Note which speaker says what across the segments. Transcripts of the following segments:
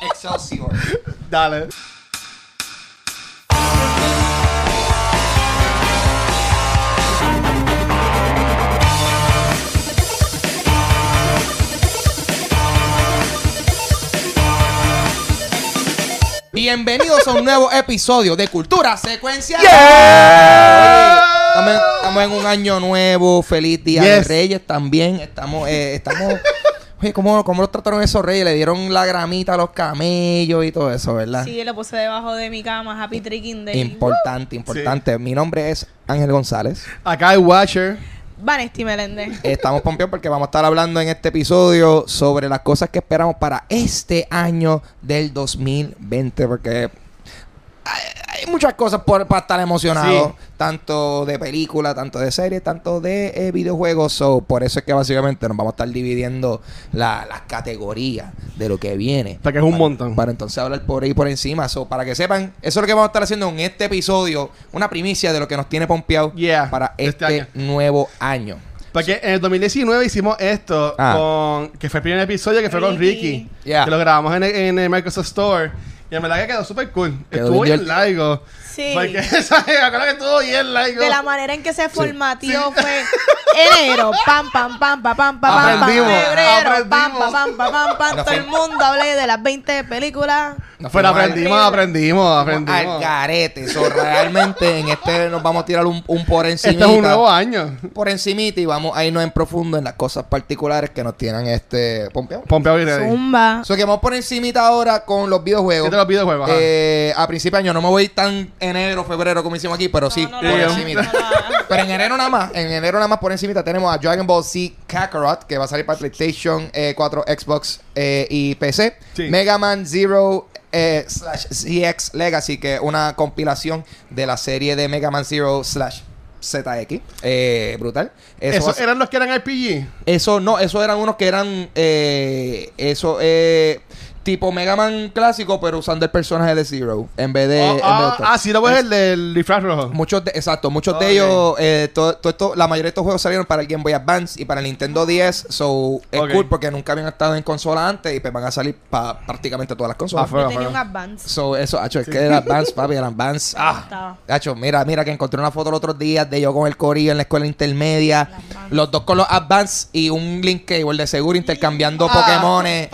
Speaker 1: Excelsior.
Speaker 2: Dale.
Speaker 1: Bienvenidos a un nuevo episodio de Cultura Secuencial.
Speaker 2: Yeah.
Speaker 1: Estamos, estamos en un año nuevo, feliz Día de
Speaker 2: Yes.
Speaker 1: Reyes también. Estamos, eh, estamos. Oye, ¿cómo, ¿cómo los trataron esos reyes? Le dieron la gramita a los camellos y todo eso, ¿verdad?
Speaker 3: Sí, lo puse debajo de mi cama. Happy Tricking Day.
Speaker 1: Importante, importante. Mi nombre es Ángel González.
Speaker 2: Acá hay Watcher.
Speaker 3: Vanesti Meléndez.
Speaker 1: Estamos pompeados porque vamos a estar hablando en este episodio sobre las cosas que esperamos para este año del 2020. Porque hay, muchas cosas por, para estar emocionado.
Speaker 2: Sí.
Speaker 1: Tanto de películas, tanto de series, tanto de eh, videojuegos. So, por eso es que básicamente nos vamos a estar dividiendo la- las categorías de lo que viene.
Speaker 2: Hasta que es un
Speaker 1: Para-
Speaker 2: montón.
Speaker 1: Para entonces hablar por ahí por encima. So, para que sepan, eso es lo que vamos a estar haciendo en este episodio. Una primicia de lo que nos tiene pompeado
Speaker 2: Yeah,
Speaker 1: para
Speaker 2: este
Speaker 1: este
Speaker 2: año.
Speaker 1: nuevo año.
Speaker 2: Porque en el 2019 hicimos esto
Speaker 1: Ah.
Speaker 2: con que fue el primer episodio que fue con
Speaker 3: Ricky.
Speaker 2: Ricky.
Speaker 1: Yeah.
Speaker 2: Que lo grabamos en el, en el Microsoft Store. Y en verdad que quedó súper cool.
Speaker 1: Quedó
Speaker 2: estuvo
Speaker 1: bien
Speaker 2: bien largo.
Speaker 3: Sí.
Speaker 2: Porque esa que tú
Speaker 3: De la manera en que se formatió fue enero, pam, pam, pam, pam, pam, pam, pam, febrero, pam, pam, pam, pam, todo el mundo hablé de las 20 películas.
Speaker 1: Aprendimos,
Speaker 2: aprendimos, aprendimos.
Speaker 1: Al garete. realmente en este nos vamos a tirar un, por encima.
Speaker 2: Este es un nuevo año.
Speaker 1: Por encimita y vamos a irnos en profundo en las cosas particulares que nos tienen este... Pompeo.
Speaker 2: Pompeo y
Speaker 3: Zumba.
Speaker 1: So que vamos por encimita ahora con los videojuegos.
Speaker 2: Este los videojuegos,
Speaker 1: eh, A principio de año no me voy tan enero, febrero como hicimos aquí, pero sí,
Speaker 3: No, no
Speaker 1: por encimita. Pero en enero nada más, en enero nada más por encimita tenemos a Dragon Ball Z Kakarot, que va a salir para PlayStation eh, 4, Xbox eh, y PC.
Speaker 2: Sí.
Speaker 1: Mega Man Zero eh, slash ZX Legacy, que es una compilación de la serie de Mega Man Zero slash ZX. Eh, brutal. Eso,
Speaker 2: ¿Esos
Speaker 1: ser-
Speaker 2: eran los que eran RPG?
Speaker 1: eso no, esos eran unos que eran eh, eso eh, tipo Mega Man clásico, pero usando el personaje de Zero en vez de,
Speaker 2: Oh,
Speaker 1: en vez de
Speaker 2: ah,
Speaker 1: otro.
Speaker 2: ah, sí, lo ves el del disfraz rojo.
Speaker 1: Muchos de, exacto, muchos de ellos, eh, todo, todo esto, la mayoría de estos juegos salieron para el Game Boy Advance y para el Nintendo 10, so es cool porque nunca habían estado en consola antes y pues van a salir para prácticamente todas las consolas.
Speaker 2: Ah, fue-
Speaker 3: Yo tenía un advance.
Speaker 1: So, eso, hacho, es que el Advance, papi, el Advance. Ah. Hacho, mira, mira que encontré una foto los otros días de yo con el corillo en la escuela intermedia. Los dos con los Advance y un Link Cable de seguro intercambiando
Speaker 2: Ah.
Speaker 1: Pokémones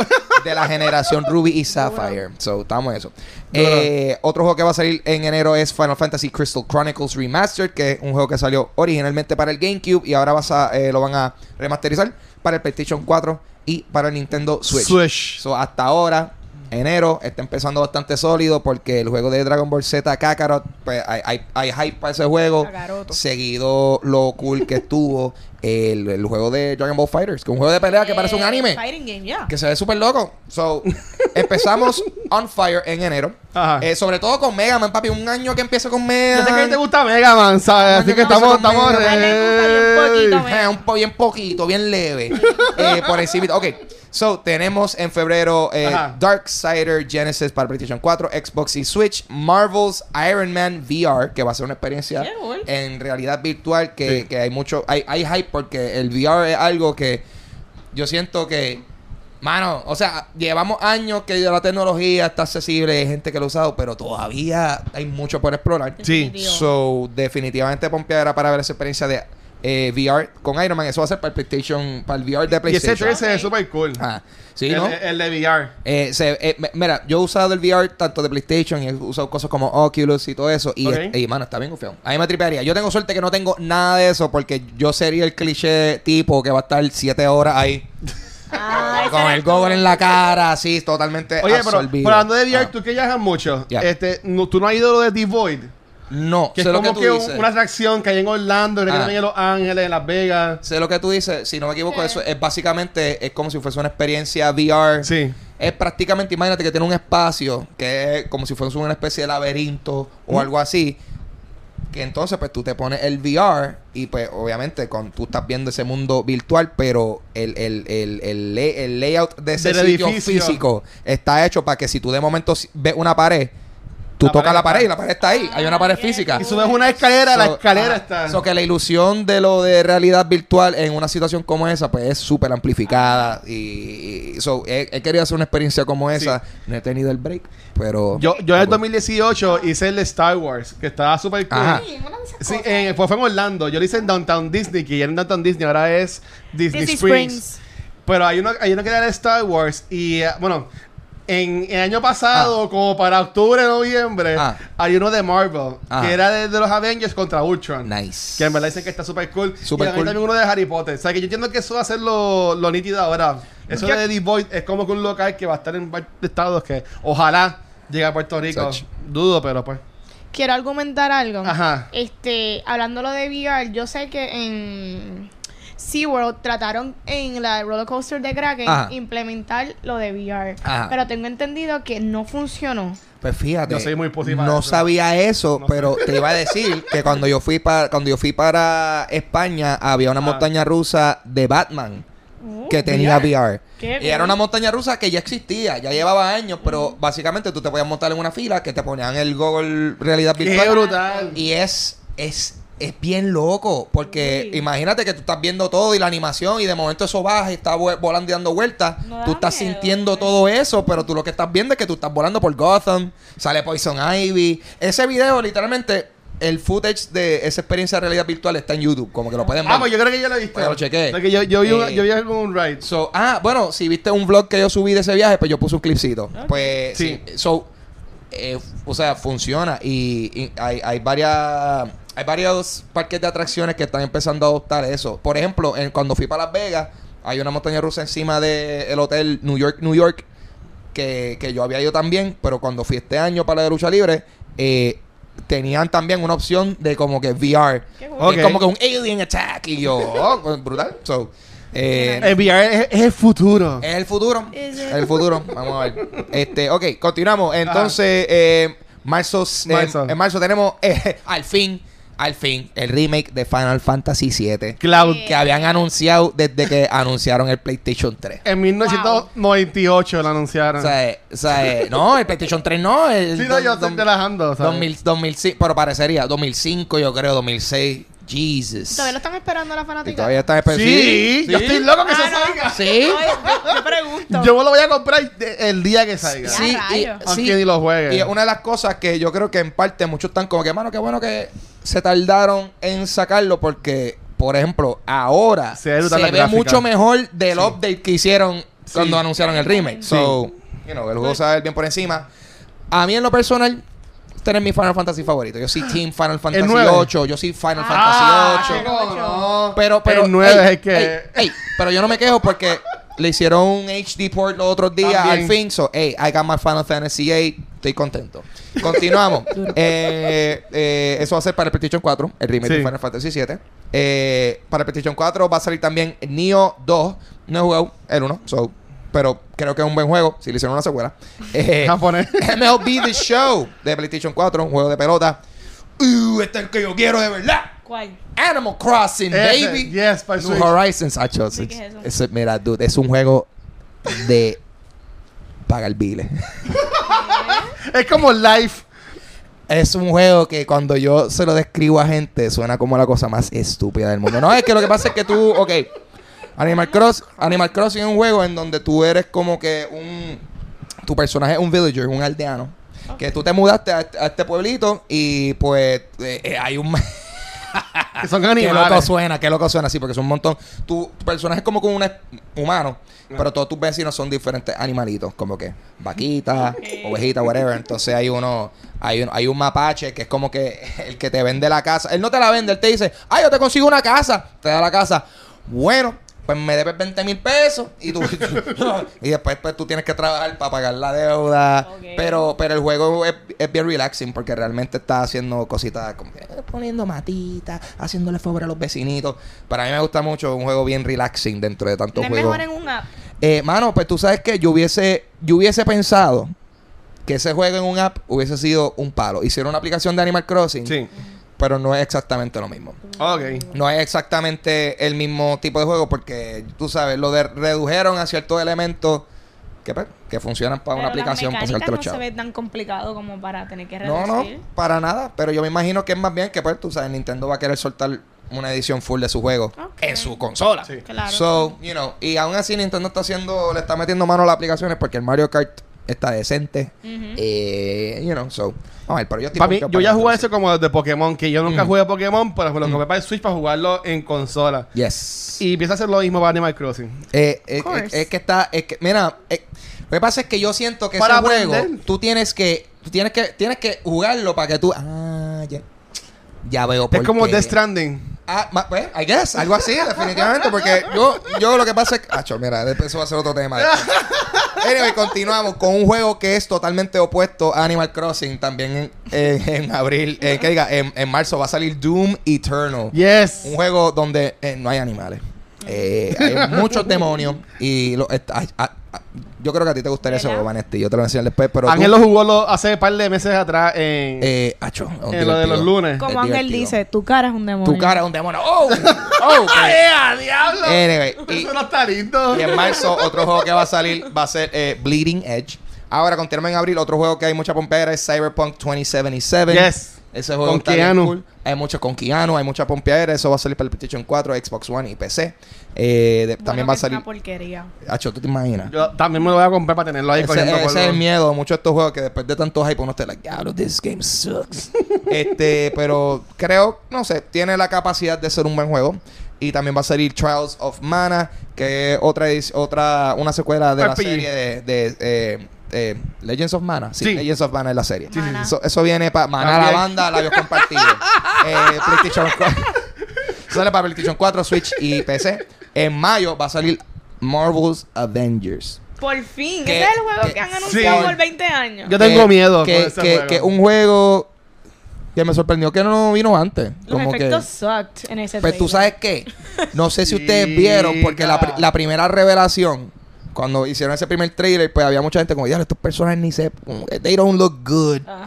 Speaker 1: de la generación Ruby y Sapphire. So, estamos en eso. Eh, otro juego que va a salir en enero es Final Fantasy Crystal Chronicles Remastered, que es un juego que salió originalmente para el GameCube y ahora vas a, eh, lo van a remasterizar para el PlayStation 4 y para el Nintendo Switch.
Speaker 2: Switch.
Speaker 1: So, hasta ahora, enero, está empezando bastante sólido porque el juego de Dragon Ball Z Kakarot, pues hay, hay, hay hype para ese juego.
Speaker 3: Kakaroto.
Speaker 1: Seguido lo cool que estuvo el, el juego de Dragon Ball Fighters, que es un juego de pelea que parece un
Speaker 3: Eh,
Speaker 1: anime.
Speaker 3: Fighting game, ya.
Speaker 1: Que se ve súper loco. So, empezamos on fire en enero.
Speaker 2: Ajá.
Speaker 1: Eh, sobre todo con Mega Man, papi. Un año que empieza con Mega
Speaker 2: Yo sé que
Speaker 1: Man.
Speaker 2: te gusta Mega Man, ¿sabes? Así que estamos, estamos
Speaker 3: gusta bien poquito.
Speaker 1: Eh, un po bien poquito, bien leve. eh, por encima. Ok. So, tenemos en febrero eh. Darksider Genesis para PlayStation 4, Xbox y Switch. Marvel's Iron Man VR, que va a ser una experiencia en realidad virtual. Que,
Speaker 2: Sí.
Speaker 1: que hay mucho. Hay, hay hype porque el VR es algo que yo siento que. Mano, o sea, llevamos años que la tecnología está accesible, hay gente que lo ha usado, pero todavía hay mucho por explorar.
Speaker 2: Sí.
Speaker 1: So, definitivamente pompeadera para ver esa experiencia de eh, VR con Iron Man. Eso va a ser para el PlayStation, para el VR de
Speaker 2: Y ese
Speaker 1: PlayStation.
Speaker 2: trailer se ve súper cool.
Speaker 1: Ah, sí,
Speaker 2: el,
Speaker 1: ¿no?
Speaker 2: el de VR.
Speaker 1: Eh, se- eh, mira, yo he usado el VR tanto de PlayStation y he usado cosas como Oculus y todo eso. Y,
Speaker 2: Ok.
Speaker 1: es- y, mano, está bien confiado. A mí me tripearía. Yo tengo suerte que no tengo nada de eso porque yo sería el cliché tipo que va a estar siete horas ahí
Speaker 3: Ah,
Speaker 1: con el
Speaker 3: tú.
Speaker 1: goggle en la cara, así, totalmente
Speaker 2: Oye, pero,
Speaker 1: absorbido.
Speaker 2: pero hablando de VR,
Speaker 1: Ah.
Speaker 2: tú que viajas mucho,
Speaker 1: Ya.
Speaker 2: este, no- tú no has ido lo de Devoid.
Speaker 1: No,
Speaker 2: Que
Speaker 1: sé
Speaker 2: es
Speaker 1: lo
Speaker 2: como
Speaker 1: que
Speaker 2: que,
Speaker 1: tú dices.
Speaker 2: una atracción que hay en Orlando, que
Speaker 1: Ah.
Speaker 2: también en Los Ángeles, en Las Vegas.
Speaker 1: Sé lo que tú dices, si no me equivoco,
Speaker 3: Sí.
Speaker 1: eso es básicamente, es como si fuese una experiencia VR.
Speaker 2: Sí.
Speaker 1: Es prácticamente, imagínate que tiene un espacio que es como si fuese una especie de laberinto o algo así. Que entonces, pues tú te pones el VR y, pues, obviamente, con, tú estás viendo ese mundo virtual, pero el, el, el, el, lay- el layout de ese
Speaker 2: Del
Speaker 1: sitio
Speaker 2: edificio.
Speaker 1: físico está hecho para que si tú de momento ves una pared, tú
Speaker 2: La
Speaker 1: tocas
Speaker 2: pared
Speaker 1: la pared y la pared está ahí. Hay una pared
Speaker 3: Ah,
Speaker 1: física.
Speaker 2: Y subes una escalera, la escalera
Speaker 1: ajá.
Speaker 2: está.
Speaker 1: So que la ilusión de lo de realidad virtual en una situación como esa, pues es súper amplificada. Y, y- so, he, he querido hacer una experiencia como esa. No he tenido el break, pero.
Speaker 2: Yo, yo en el 2018 hice el de Star Wars, que estaba súper cool.
Speaker 1: Ajá.
Speaker 3: Sí,
Speaker 2: eh, fue, fue en Orlando. Yo lo hice en Downtown Disney, que ya en Downtown Disney, ahora es Disney,
Speaker 3: Disney
Speaker 2: Springs.
Speaker 3: Springs.
Speaker 2: Pero hay uno, hay uno que era de Star Wars y, eh, bueno, en el año pasado, como para octubre, noviembre,
Speaker 1: Ah.
Speaker 2: hay uno de Marvel,
Speaker 1: Ah.
Speaker 2: que era de, de los Avengers contra Ultron.
Speaker 1: Nice.
Speaker 2: Que en verdad dicen que está súper cool.
Speaker 1: Súper
Speaker 2: y hay
Speaker 1: cool.
Speaker 2: también uno de Harry Potter. O sea, que yo entiendo que eso va a ser lo, lo nítido ahora. Eso
Speaker 3: ¿Qué?
Speaker 2: de The Void es como que un local que va a estar en varios estados que ojalá llegue a Puerto Rico. Dudo, pero pues.
Speaker 3: Quiero argumentar algo.
Speaker 2: Ajá.
Speaker 3: Este, hablando lo de VR, yo sé que en SeaWorld trataron en la roller coaster de Kraken
Speaker 1: Ajá.
Speaker 3: implementar lo de VR.
Speaker 1: Ajá.
Speaker 3: Pero tengo entendido que no funcionó.
Speaker 1: Pues fíjate,
Speaker 2: Yo soy muy positiva
Speaker 1: no
Speaker 2: eso.
Speaker 1: sabía eso,
Speaker 2: No
Speaker 1: pero te iba a decir que cuando yo fui para cuando yo fui para España había una
Speaker 2: Ah.
Speaker 1: montaña rusa de Batman
Speaker 3: Uh,
Speaker 1: que tenía VR.
Speaker 3: Qué
Speaker 1: Y era una montaña rusa que ya existía, ya llevaba años, pero básicamente tú te podías montar en una fila que te ponían el Google realidad
Speaker 2: Qué
Speaker 1: virtual
Speaker 2: brutal.
Speaker 1: y es es es bien loco, porque imagínate que tú estás viendo todo y la animación y de momento eso baja y está volando y dando vueltas.
Speaker 3: No
Speaker 1: tú estás
Speaker 3: miedo,
Speaker 1: sintiendo
Speaker 3: ¿eh?
Speaker 1: todo eso, pero tú lo que estás viendo es que tú estás volando por Gotham, sale Poison Ivy. Ese video, literalmente, el footage de esa experiencia de realidad virtual está en YouTube, como que lo pueden ver.
Speaker 2: Ah, pues yo creo que yo lo he visto.
Speaker 1: Pues ya lo chequé.
Speaker 2: Porque yo, yo, vi un-
Speaker 1: Eh,
Speaker 2: yo vi algo un ride.
Speaker 1: So, ah, bueno, si viste un vlog que yo subí de ese viaje, pues yo puse un clipcito. Pues sí.
Speaker 2: Sí.
Speaker 1: So, eh, o sea, funciona. Y, y hay, hay varias. Hay varios parques de atracciones que están empezando a adoptar eso. Por ejemplo, en- cuando fui para Las Vegas, hay una montaña rusa encima del hotel New York, New York, que, que yo había ido también, pero cuando fui este año para la de lucha libre, eh, tenían también una opción de como que VR. Como que un alien attack. Y yo, oh, pues, brutal. So, eh,
Speaker 2: El VR es, es el futuro.
Speaker 1: es el futuro. Es el futuro. Vamos a ver. Este, ok, continuamos. Entonces, eh, marzo, eh,
Speaker 2: Marzo.
Speaker 1: en marzo tenemos eh, al fin, al fin, el remake de Final Fantasy VII.
Speaker 2: Cloud.
Speaker 1: Que habían anunciado desde que anunciaron el PlayStation 3.
Speaker 2: En 1998 lo anunciaron.
Speaker 1: O sea, eh, o sea, eh, no, el PlayStation 3 no. El
Speaker 2: sí, no, yo estoy relajando. ¿sabes?
Speaker 1: 2000, 2005, pero parecería 2005, yo creo, 2006. Jesus.
Speaker 3: ¿Todavía lo están esperando la
Speaker 1: Y
Speaker 3: fanática?
Speaker 1: todavía está en
Speaker 2: Sí, yo estoy loco que
Speaker 3: Ah,
Speaker 2: se
Speaker 3: no.
Speaker 2: salga.
Speaker 1: Sí.
Speaker 3: Ay, yo, pregunto.
Speaker 2: Yo me lo voy a comprar el día que salga.
Speaker 1: Sí, y.
Speaker 2: Aunque
Speaker 1: sí,
Speaker 2: ni lo juegue.
Speaker 1: Y una de las cosas que yo creo que en parte muchos están como que, mano, qué bueno que se tardaron en sacarlo porque, por ejemplo, ahora
Speaker 2: Se ve
Speaker 1: se,
Speaker 2: brutal la
Speaker 1: ve
Speaker 2: gráfica.
Speaker 1: mucho mejor del
Speaker 2: Sí.
Speaker 1: update que hicieron cuando anunciaron el remake.
Speaker 2: Sí.
Speaker 1: So, you know, el juego se va a ver bien por encima. A mí en lo personal, este es mi Final Fantasy favorito. Yo soy Team Final Fantasy
Speaker 2: nueve?
Speaker 1: 8, yo soy Final
Speaker 2: Ah,
Speaker 1: Fantasy 8.
Speaker 2: chico, no.
Speaker 1: Pero, pero.
Speaker 2: El
Speaker 1: ey,
Speaker 2: es que-
Speaker 1: ey, ey, pero yo no me quejo porque le hicieron un HD port los otros días
Speaker 2: También.
Speaker 1: al fin. So, hey, I got my Final Fantasy 8. Estoy contento. Continuamos. Eh, eh, eso va a ser para el PlayStation 4, el remake
Speaker 2: Sí.
Speaker 1: de Final Fantasy 7. Eh, para el PlayStation 4 va a salir también Neo 2. No he jugado el 1, so, pero creo que es un buen juego. Si le hicieron una secuela. Eh. MLB The Show de PlayStation 4, un juego de pelota. Uh, este es el que yo quiero de verdad.
Speaker 3: ¿Cuál?
Speaker 1: Animal Crossing,
Speaker 2: Ese,
Speaker 1: baby.
Speaker 2: yes, para
Speaker 1: New
Speaker 2: Switch.
Speaker 1: Horizons, hacho.
Speaker 3: Sí, ¿qué es eso?
Speaker 1: Ese- mira, dude, es un juego de pagar biles.
Speaker 2: Es como Life.
Speaker 1: Es un juego que cuando yo se lo describo a gente suena como la cosa más estúpida del mundo. No, es que lo que pasa es que tú, ok, Animal Cross, Animal Crossing es un juego en donde tú eres como que un, tu personaje es un villager, un aldeano, que tú te mudaste a, a este pueblito y pues eh, eh, hay un...
Speaker 2: Que son
Speaker 1: Qué loco
Speaker 2: animales.
Speaker 1: suena, qué loco suena, sí, porque son un montón. Tu, tu personaje es como con un humano, pero todos tus vecinos son diferentes animalitos, como que vaquitas, ovejitas, whatever. Entonces hay uno, hay un, hay un mapache que es como que el que te vende la casa. Él no te la vende, él te dice, ah, yo te consigo una casa, te da la casa. Bueno, pues me debes 20 mil pesos y tú y después pues, tú tienes que trabajar para pagar la deuda. Pero, pero el juego es, es bien relaxing porque realmente está haciendo cositas como que, eh, poniendo matitas, haciéndole favor a los vecinitos. Para mí me gusta mucho un juego bien relaxing dentro de
Speaker 3: No
Speaker 1: tantos
Speaker 3: es
Speaker 1: juegos.
Speaker 3: mejor en un app.
Speaker 1: Eh, mano, pues tú sabes que yo hubiese, yo hubiese pensado que ese juego en un app hubiese sido un palo. Hicieron una aplicación de Animal Crossing,
Speaker 2: Sí.
Speaker 1: Pero no es exactamente lo mismo.
Speaker 2: Ok.
Speaker 1: No es exactamente el mismo tipo de juego porque, tú sabes, lo de, redujeron a ciertos elementos que, pues, que funcionan para una
Speaker 3: Pero
Speaker 1: aplicación
Speaker 3: las mecánicas no se ve tan complicado como para tener que
Speaker 1: No,
Speaker 3: reducir.
Speaker 1: no, para nada. Pero yo me imagino que es más bien que, pues, tú sabes, Nintendo va a querer soltar una edición full de su juego en su consola.
Speaker 2: Sí.
Speaker 3: Claro.
Speaker 1: So, you know, y aún así Nintendo está haciendo, le está metiendo mano a las aplicaciones porque el Mario Kart está decente. Eh, you know, so, a ver, pero yo estoy
Speaker 2: ya jugué eso como de Pokémon, que yo nunca
Speaker 1: Mm.
Speaker 2: jugué Pokémon, pero me lo
Speaker 1: Mm.
Speaker 2: compré para el Switch para jugarlo en consola.
Speaker 1: Yes.
Speaker 2: Y empieza a hacer lo mismo para Animal Crossing.
Speaker 1: Eh, eh, eh, es que está, es que, mira, eh, lo que pasa es que yo siento que
Speaker 2: Para
Speaker 1: ese juego, tú tienes que, tú tienes que, tienes que jugarlo para que tú, ah, ya, ya veo por
Speaker 2: Es como
Speaker 1: qué.
Speaker 2: Death Stranding.
Speaker 1: Ah, ma- pues, I guess, algo así, definitivamente, porque yo, yo lo que pasa es que, acho, mira, eso va a ser otro tema. anyway, continuamos con un juego que es totalmente opuesto a Animal Crossing, también en, en- en abril, eh, que diga, en, en marzo va a salir Doom Eternal.
Speaker 2: Yes.
Speaker 1: Un juego donde eh, no hay animales. Eh, hay muchos demonios y lo- ah, ah, yo creo que a ti te gustaría juego, Vanesti. Yo te lo voy a enseñar después, pero
Speaker 2: Ángel
Speaker 1: tú,
Speaker 2: lo jugó lo- hace un par de meses atrás en,
Speaker 1: eh, acho,
Speaker 2: en lo de los lunes.
Speaker 3: Como
Speaker 1: Es
Speaker 3: Ángel
Speaker 1: divertido.
Speaker 3: dice, tu cara es un demonio.
Speaker 1: Tu cara es un demonio. ¡Oh! ¡Oh!
Speaker 2: ¡Ay, diablo!
Speaker 1: Anyway, y,
Speaker 2: Eso no está lindo.
Speaker 1: y en marzo otro juego que va a salir va a ser eh, Bleeding Edge. Ahora, continuamos en abril. Otro juego que hay mucha pompeadera es Cyberpunk 2077.
Speaker 2: Yes.
Speaker 1: Ese juego
Speaker 2: Con
Speaker 1: está bien
Speaker 2: Keanu.
Speaker 1: cool. Hay mucho con Keanu, hay mucha pompeadera. Eso va a salir para el PlayStation 4, Xbox One y PC. Eh, de-
Speaker 3: Bueno,
Speaker 1: también va a
Speaker 3: es
Speaker 1: salir.
Speaker 3: una porquería.
Speaker 1: Hacho, ¿tú te imaginas?
Speaker 2: Yo también me lo voy a comprar para tenerlo ahí
Speaker 1: Ese, ese es el miedo de muchos de estos juegos que después de tanto hype uno está like, diablo, this game sucks. este, pero creo, no sé, tiene la capacidad de ser un buen juego. Y también va a salir Trials of Mana, que es otra, otra una secuela de la serie de, de, eh, eh, Legends of Mana. Sí,
Speaker 2: Sí.
Speaker 1: Legends of Mana es la serie.
Speaker 3: Sí, sí, sí.
Speaker 1: Eso, eso viene para Mana la banda, labios compartidos. eh, PlayStation 4. Sale para PlayStation 4, Switch y PC. En mayo va a salir Marvel's Avengers.
Speaker 3: Por fin.
Speaker 1: Que-
Speaker 3: Ese es el juego
Speaker 1: que-
Speaker 3: que, han anunciado
Speaker 2: Sí.
Speaker 3: por 20 años.
Speaker 2: Yo tengo
Speaker 1: Que-
Speaker 2: miedo
Speaker 1: que,
Speaker 2: con ese
Speaker 1: que,
Speaker 2: juego.
Speaker 1: que un juego que me sorprendió que no vino antes.
Speaker 3: Los
Speaker 1: como que,
Speaker 3: efectos sucked en ese
Speaker 1: pues tú sabes qué. No sé si ustedes vieron, porque la primera revelación, cuando hicieron ese primer trailer, pues había mucha gente como, ya, estos personajes ni se. que They don't look good.
Speaker 3: Ajá.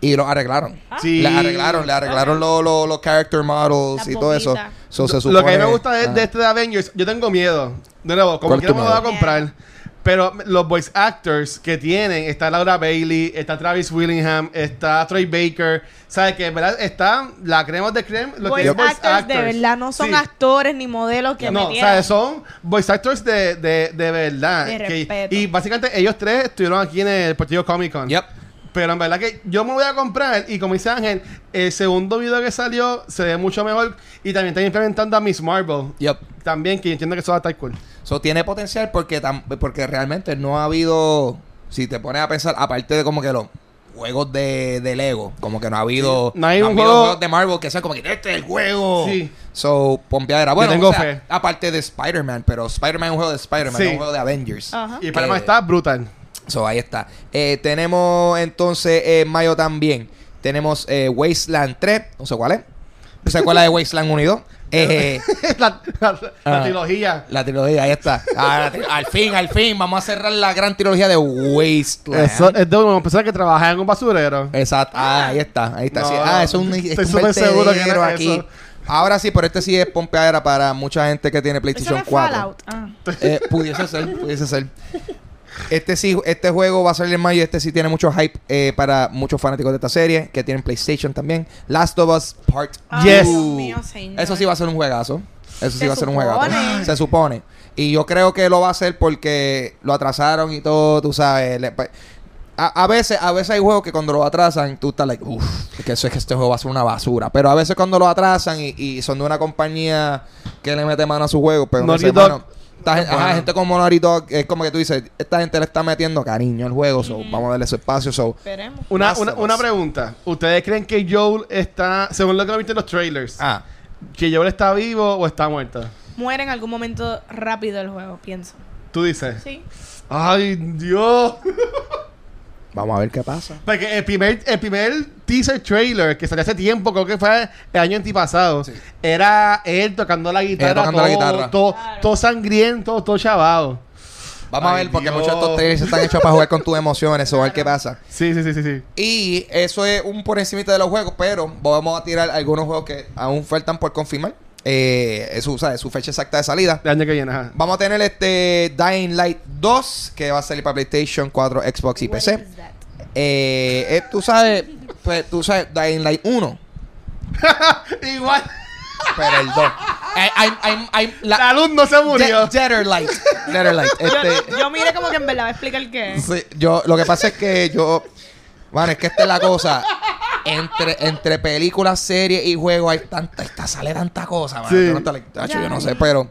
Speaker 1: Y los arreglaron.
Speaker 2: Sí.
Speaker 1: Le arreglaron, le arreglaron los, los, los character models y todo eso. So, se
Speaker 2: Lo que a mí me
Speaker 1: supone-
Speaker 2: gusta de,
Speaker 1: Ah.
Speaker 2: de este de Avengers, yo tengo miedo. De nuevo, como
Speaker 1: ¿Cuál
Speaker 2: quiera
Speaker 1: tu
Speaker 2: me lo voy a comprar. Pero los voice actors que tienen, está Laura Bailey, está Travis Willingham, está Troy Baker. ¿Sabes que verdad? Está la crema de creme. Lo que
Speaker 3: Voice actors, de verdad no son
Speaker 2: Sí.
Speaker 3: actores ni modelos que
Speaker 2: No. ¿sabes? Son voice actors de, de, de verdad.
Speaker 3: De
Speaker 2: Que- y básicamente ellos tres estuvieron aquí en el Partido Comic Con.
Speaker 1: Yep.
Speaker 2: Pero en verdad que yo me voy a comprar y como dice Ángel, el segundo video que salió se ve mucho mejor y también están implementando a Miss Marvel.
Speaker 1: Yep.
Speaker 2: También, que entiendo que eso va a estar cool.
Speaker 1: So, tiene potencial porque, tam- porque realmente no ha habido, si te pones a pensar, aparte de como que los juegos de, de Lego, como que no ha habido,
Speaker 2: No hay un
Speaker 1: habido
Speaker 2: juego-
Speaker 1: juegos de Marvel que sean como que este es el juego.
Speaker 2: Sí.
Speaker 1: So, pompeadera. Bueno,
Speaker 2: tengo
Speaker 1: o sea,
Speaker 2: fe.
Speaker 1: aparte de Spider-Man, pero Spider-Man es un juego de Spider-Man,
Speaker 2: Sí.
Speaker 1: no un juego de Avengers.
Speaker 3: Ajá.
Speaker 2: Y
Speaker 1: Que-
Speaker 2: más está brutal.
Speaker 1: So, ahí está. Eh, tenemos entonces en mayo también. Tenemos eh, Wasteland 3. No sé cuál es. No sé cuál es de Wasteland 1 y 2. Eh,
Speaker 2: la, la- la
Speaker 1: Ah.
Speaker 2: trilogía.
Speaker 1: la trilogía, ahí está. Ah, tri- al fin, al fin. Vamos a cerrar la gran trilogía de Wasteland.
Speaker 2: Eso es de una persona que trabaja en un basurero.
Speaker 1: Exacto. Ah, ahí está. Ahí está.
Speaker 2: No,
Speaker 1: Sí. Ah, eso es un,
Speaker 2: estoy
Speaker 1: es un
Speaker 2: súper seguro que es
Speaker 1: aquí.
Speaker 2: eso.
Speaker 1: Ahora sí, pero este sí es pompeadera para mucha gente que tiene PlayStation
Speaker 3: es
Speaker 1: 4.
Speaker 3: Fallout. Ah.
Speaker 1: Eh, pudiese ser, pudiese ser. Este sí, este juego va a salir en mayo. Este sí tiene mucho hype eh, para muchos fanáticos de esta serie que tienen PlayStation también. Last of Us Part
Speaker 2: Yes.
Speaker 3: Dios mío.
Speaker 1: Eso sí va a ser un juegazo. Eso sí
Speaker 3: Se
Speaker 1: va a ser un juegazo.
Speaker 3: supone.
Speaker 1: Se supone. Y yo creo que lo va a hacer porque lo atrasaron y todo, tú sabes. Le- pa- a, a veces, a veces hay juegos que cuando lo atrasan, tú estás like, uff, es que eso es que este juego va a ser una basura. Pero a veces cuando lo atrasan y, y son de una compañía que le mete mano a su juego, pero no sé, mano, esta gen- ajá, gente como Dog, es como que tú dices, esta gente le está metiendo cariño al juego, so, vamos a darle su espacio, so,
Speaker 3: Esperemos.
Speaker 2: Una, una, una pregunta. ¿Ustedes creen que Joel está, según lo que viste en los trailers,
Speaker 1: ah,
Speaker 2: que Joel está vivo o está muerto?
Speaker 3: Muere en algún momento rápido el juego, pienso.
Speaker 2: Tú dices.
Speaker 3: Sí.
Speaker 2: Ay, Dios.
Speaker 1: vamos a ver qué pasa.
Speaker 2: Porque el primer, el primer teaser trailer que salió hace tiempo, creo que fue el año antipasado,
Speaker 1: Sí.
Speaker 2: era él tocando la guitarra,
Speaker 1: tocando
Speaker 2: todo,
Speaker 1: la guitarra.
Speaker 2: todo,
Speaker 3: Claro.
Speaker 2: todo sangriento, todo chavado.
Speaker 1: Vamos a ver, porque
Speaker 2: Dios.
Speaker 1: muchos de estos trailers están hechos para jugar con tus emociones, o a ver qué pasa.
Speaker 2: Sí, sí, sí, sí, sí.
Speaker 1: Y eso es un por encima de los juegos, pero vamos a tirar algunos juegos que aún faltan por confirmar. Eh, es su, ¿sabes? su fecha exacta de salida.
Speaker 2: El año que viene, ajá.
Speaker 1: Vamos a tener este Dying Light 2, que va a salir para PlayStation 4, Xbox y PC. Eh, eh, tú sabes, pues, tú sabes, Dying Light 1,
Speaker 2: Igual.
Speaker 1: pero el 2. Eh, I'm- I'm- I'm- la-
Speaker 2: La luz no se murió.
Speaker 1: De- Deader Light. Deader Light. Este,
Speaker 3: Yo, yo miré como que en verdad va a explicar qué es.
Speaker 1: Sí, yo, lo que pasa es que yo. Bueno, es que esta es la cosa. Entre, entre películas, series y juegos hay tanta, esta sale tanta cosa, mano.
Speaker 2: Sí.
Speaker 1: Yo, no tacho, yo no sé, pero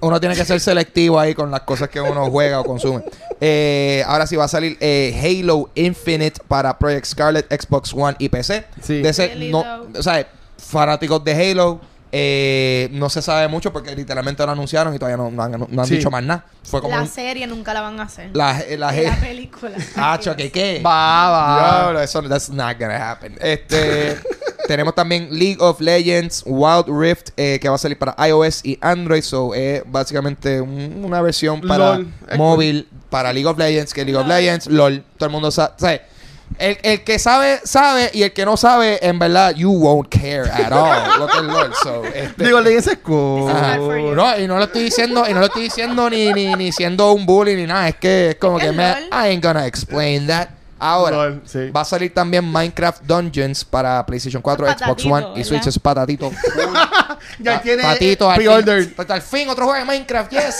Speaker 1: uno tiene que ser selectivo ahí con las cosas que uno juega o consume. Eh, ahora sí va a salir eh, Halo Infinite para Project Scarlet, Xbox One y PC.
Speaker 2: Sí.
Speaker 1: De ese, no, o sea, fanáticos de Halo. Eh, no se sabe mucho porque literalmente lo anunciaron y todavía no, no han, no han
Speaker 2: Sí.
Speaker 1: dicho más nada. Fue como
Speaker 3: La
Speaker 1: un-
Speaker 3: serie nunca la van a hacer.
Speaker 1: la, la,
Speaker 3: De la película.
Speaker 1: Ah, choque, ¿qué?
Speaker 2: Va, va.
Speaker 1: Diablo, eso that's not gonna happen. Este tenemos también League of Legends Wild Rift eh, que va a salir para iOS y Android, so es básicamente un- una versión para
Speaker 2: LOL.
Speaker 1: móvil para League of Legends, que League of Legends, LOL, todo el mundo sabe, el, el que sabe, sabe, y el que no sabe, en verdad, you won't care at all. lo que es LOL, so, este-
Speaker 2: Digo, leí ese cool.
Speaker 1: No, y no lo estoy diciendo, y no lo estoy diciendo ni, ni, ni siendo un bully ni nada. Es que es como que
Speaker 3: LOL.
Speaker 1: I ain't gonna explain that. Ahora,
Speaker 2: sí.
Speaker 1: va a salir también Minecraft Dungeons para PlayStation 4,
Speaker 3: Es
Speaker 1: Xbox One y
Speaker 3: ¿verdad?
Speaker 1: Switch es patatito.
Speaker 2: Ya
Speaker 1: Pa-
Speaker 2: tiene
Speaker 1: patito al fin.
Speaker 2: pre-order.
Speaker 1: Pues, al fin otro juego de Minecraft, yes.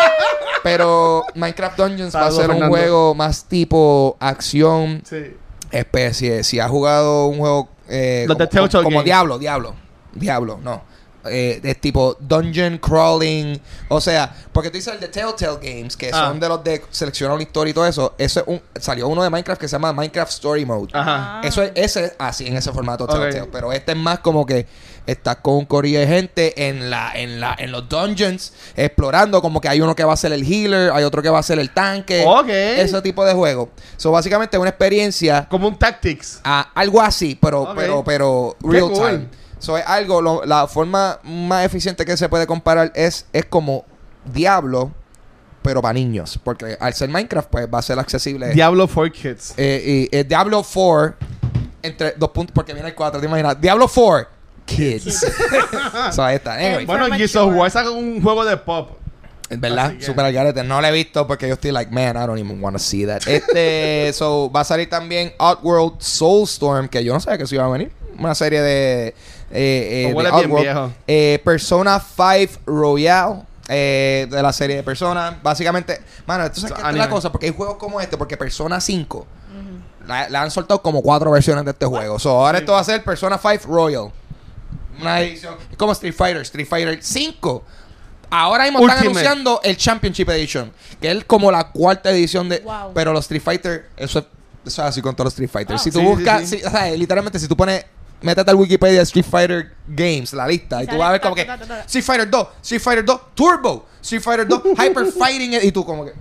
Speaker 1: Pero Minecraft Dungeons va a ser un juego más tipo acción
Speaker 2: Sí.
Speaker 1: especie. Si has jugado un juego eh, como. Diablo, Diablo, Diablo, no. Eh, de tipo dungeon crawling, o sea, porque tú dices el de Telltale Games, que
Speaker 2: Ah.
Speaker 1: son de los de seleccionar una historia y todo eso, eso es un, salió uno de Minecraft que se llama Minecraft Story Mode.
Speaker 2: Ajá.
Speaker 1: Eso es ese es así en ese formato. Telltale, pero este es más como que estás con un corillo de gente en la en la en los dungeons explorando como que hay uno que va a ser el healer, hay otro que va a ser el tanque,
Speaker 2: Ok.
Speaker 1: ese tipo de juego. So básicamente es una experiencia
Speaker 2: Como un Tactics.
Speaker 1: a algo así, pero pero pero real
Speaker 2: cool.
Speaker 1: time. So es algo lo- la forma más eficiente que se puede comparar es es como Diablo pero para niños, porque al ser Minecraft pues va a ser accesible
Speaker 2: Diablo 4 Kids.
Speaker 1: eh, y, eh, Diablo 4 entre dos puntos porque viene el 4, te imaginas. Diablo 4 Kids. so ahí está. Anyway,
Speaker 2: Bueno, Gears of. War saca un juego de pop.
Speaker 1: Es verdad, super al garete. No lo he visto porque yo estoy like, man, I don't even want to see that. Este, so, va a salir también Outworld Soulstorm, que yo no sabía que se iba a venir. Una serie de. Eh, eh, de. Eh, Persona 5 Royale. eh, de la serie de Persona. Básicamente, mano, esto es la cosa, porque hay juegos como este, porque Persona 5 la, la han soltado como cuatro versiones de este juego. So, ahora esto va a ser Persona 5 Royal. Una edición. Es como Street Fighter, Street Fighter 5. Ahora mismo están
Speaker 2: Ultimate.
Speaker 1: anunciando el Championship Edition, que es como la cuarta edición de.
Speaker 3: Wow.
Speaker 1: Pero los Street Fighter, eso es, eso es así con todos los Street Fighters.
Speaker 3: Ah.
Speaker 1: si tú
Speaker 2: Sí, sí,
Speaker 1: buscas,
Speaker 2: sí.
Speaker 1: si- o sea, literalmente, si tú pones. Métete al Wikipedia Street Fighter Games, la lista, y,
Speaker 3: Y
Speaker 1: tú vas a ver como que. Street Fighter 2, Street Fighter 2, Turbo, Street Fighter 2, Hyper Fighting, y tú como que.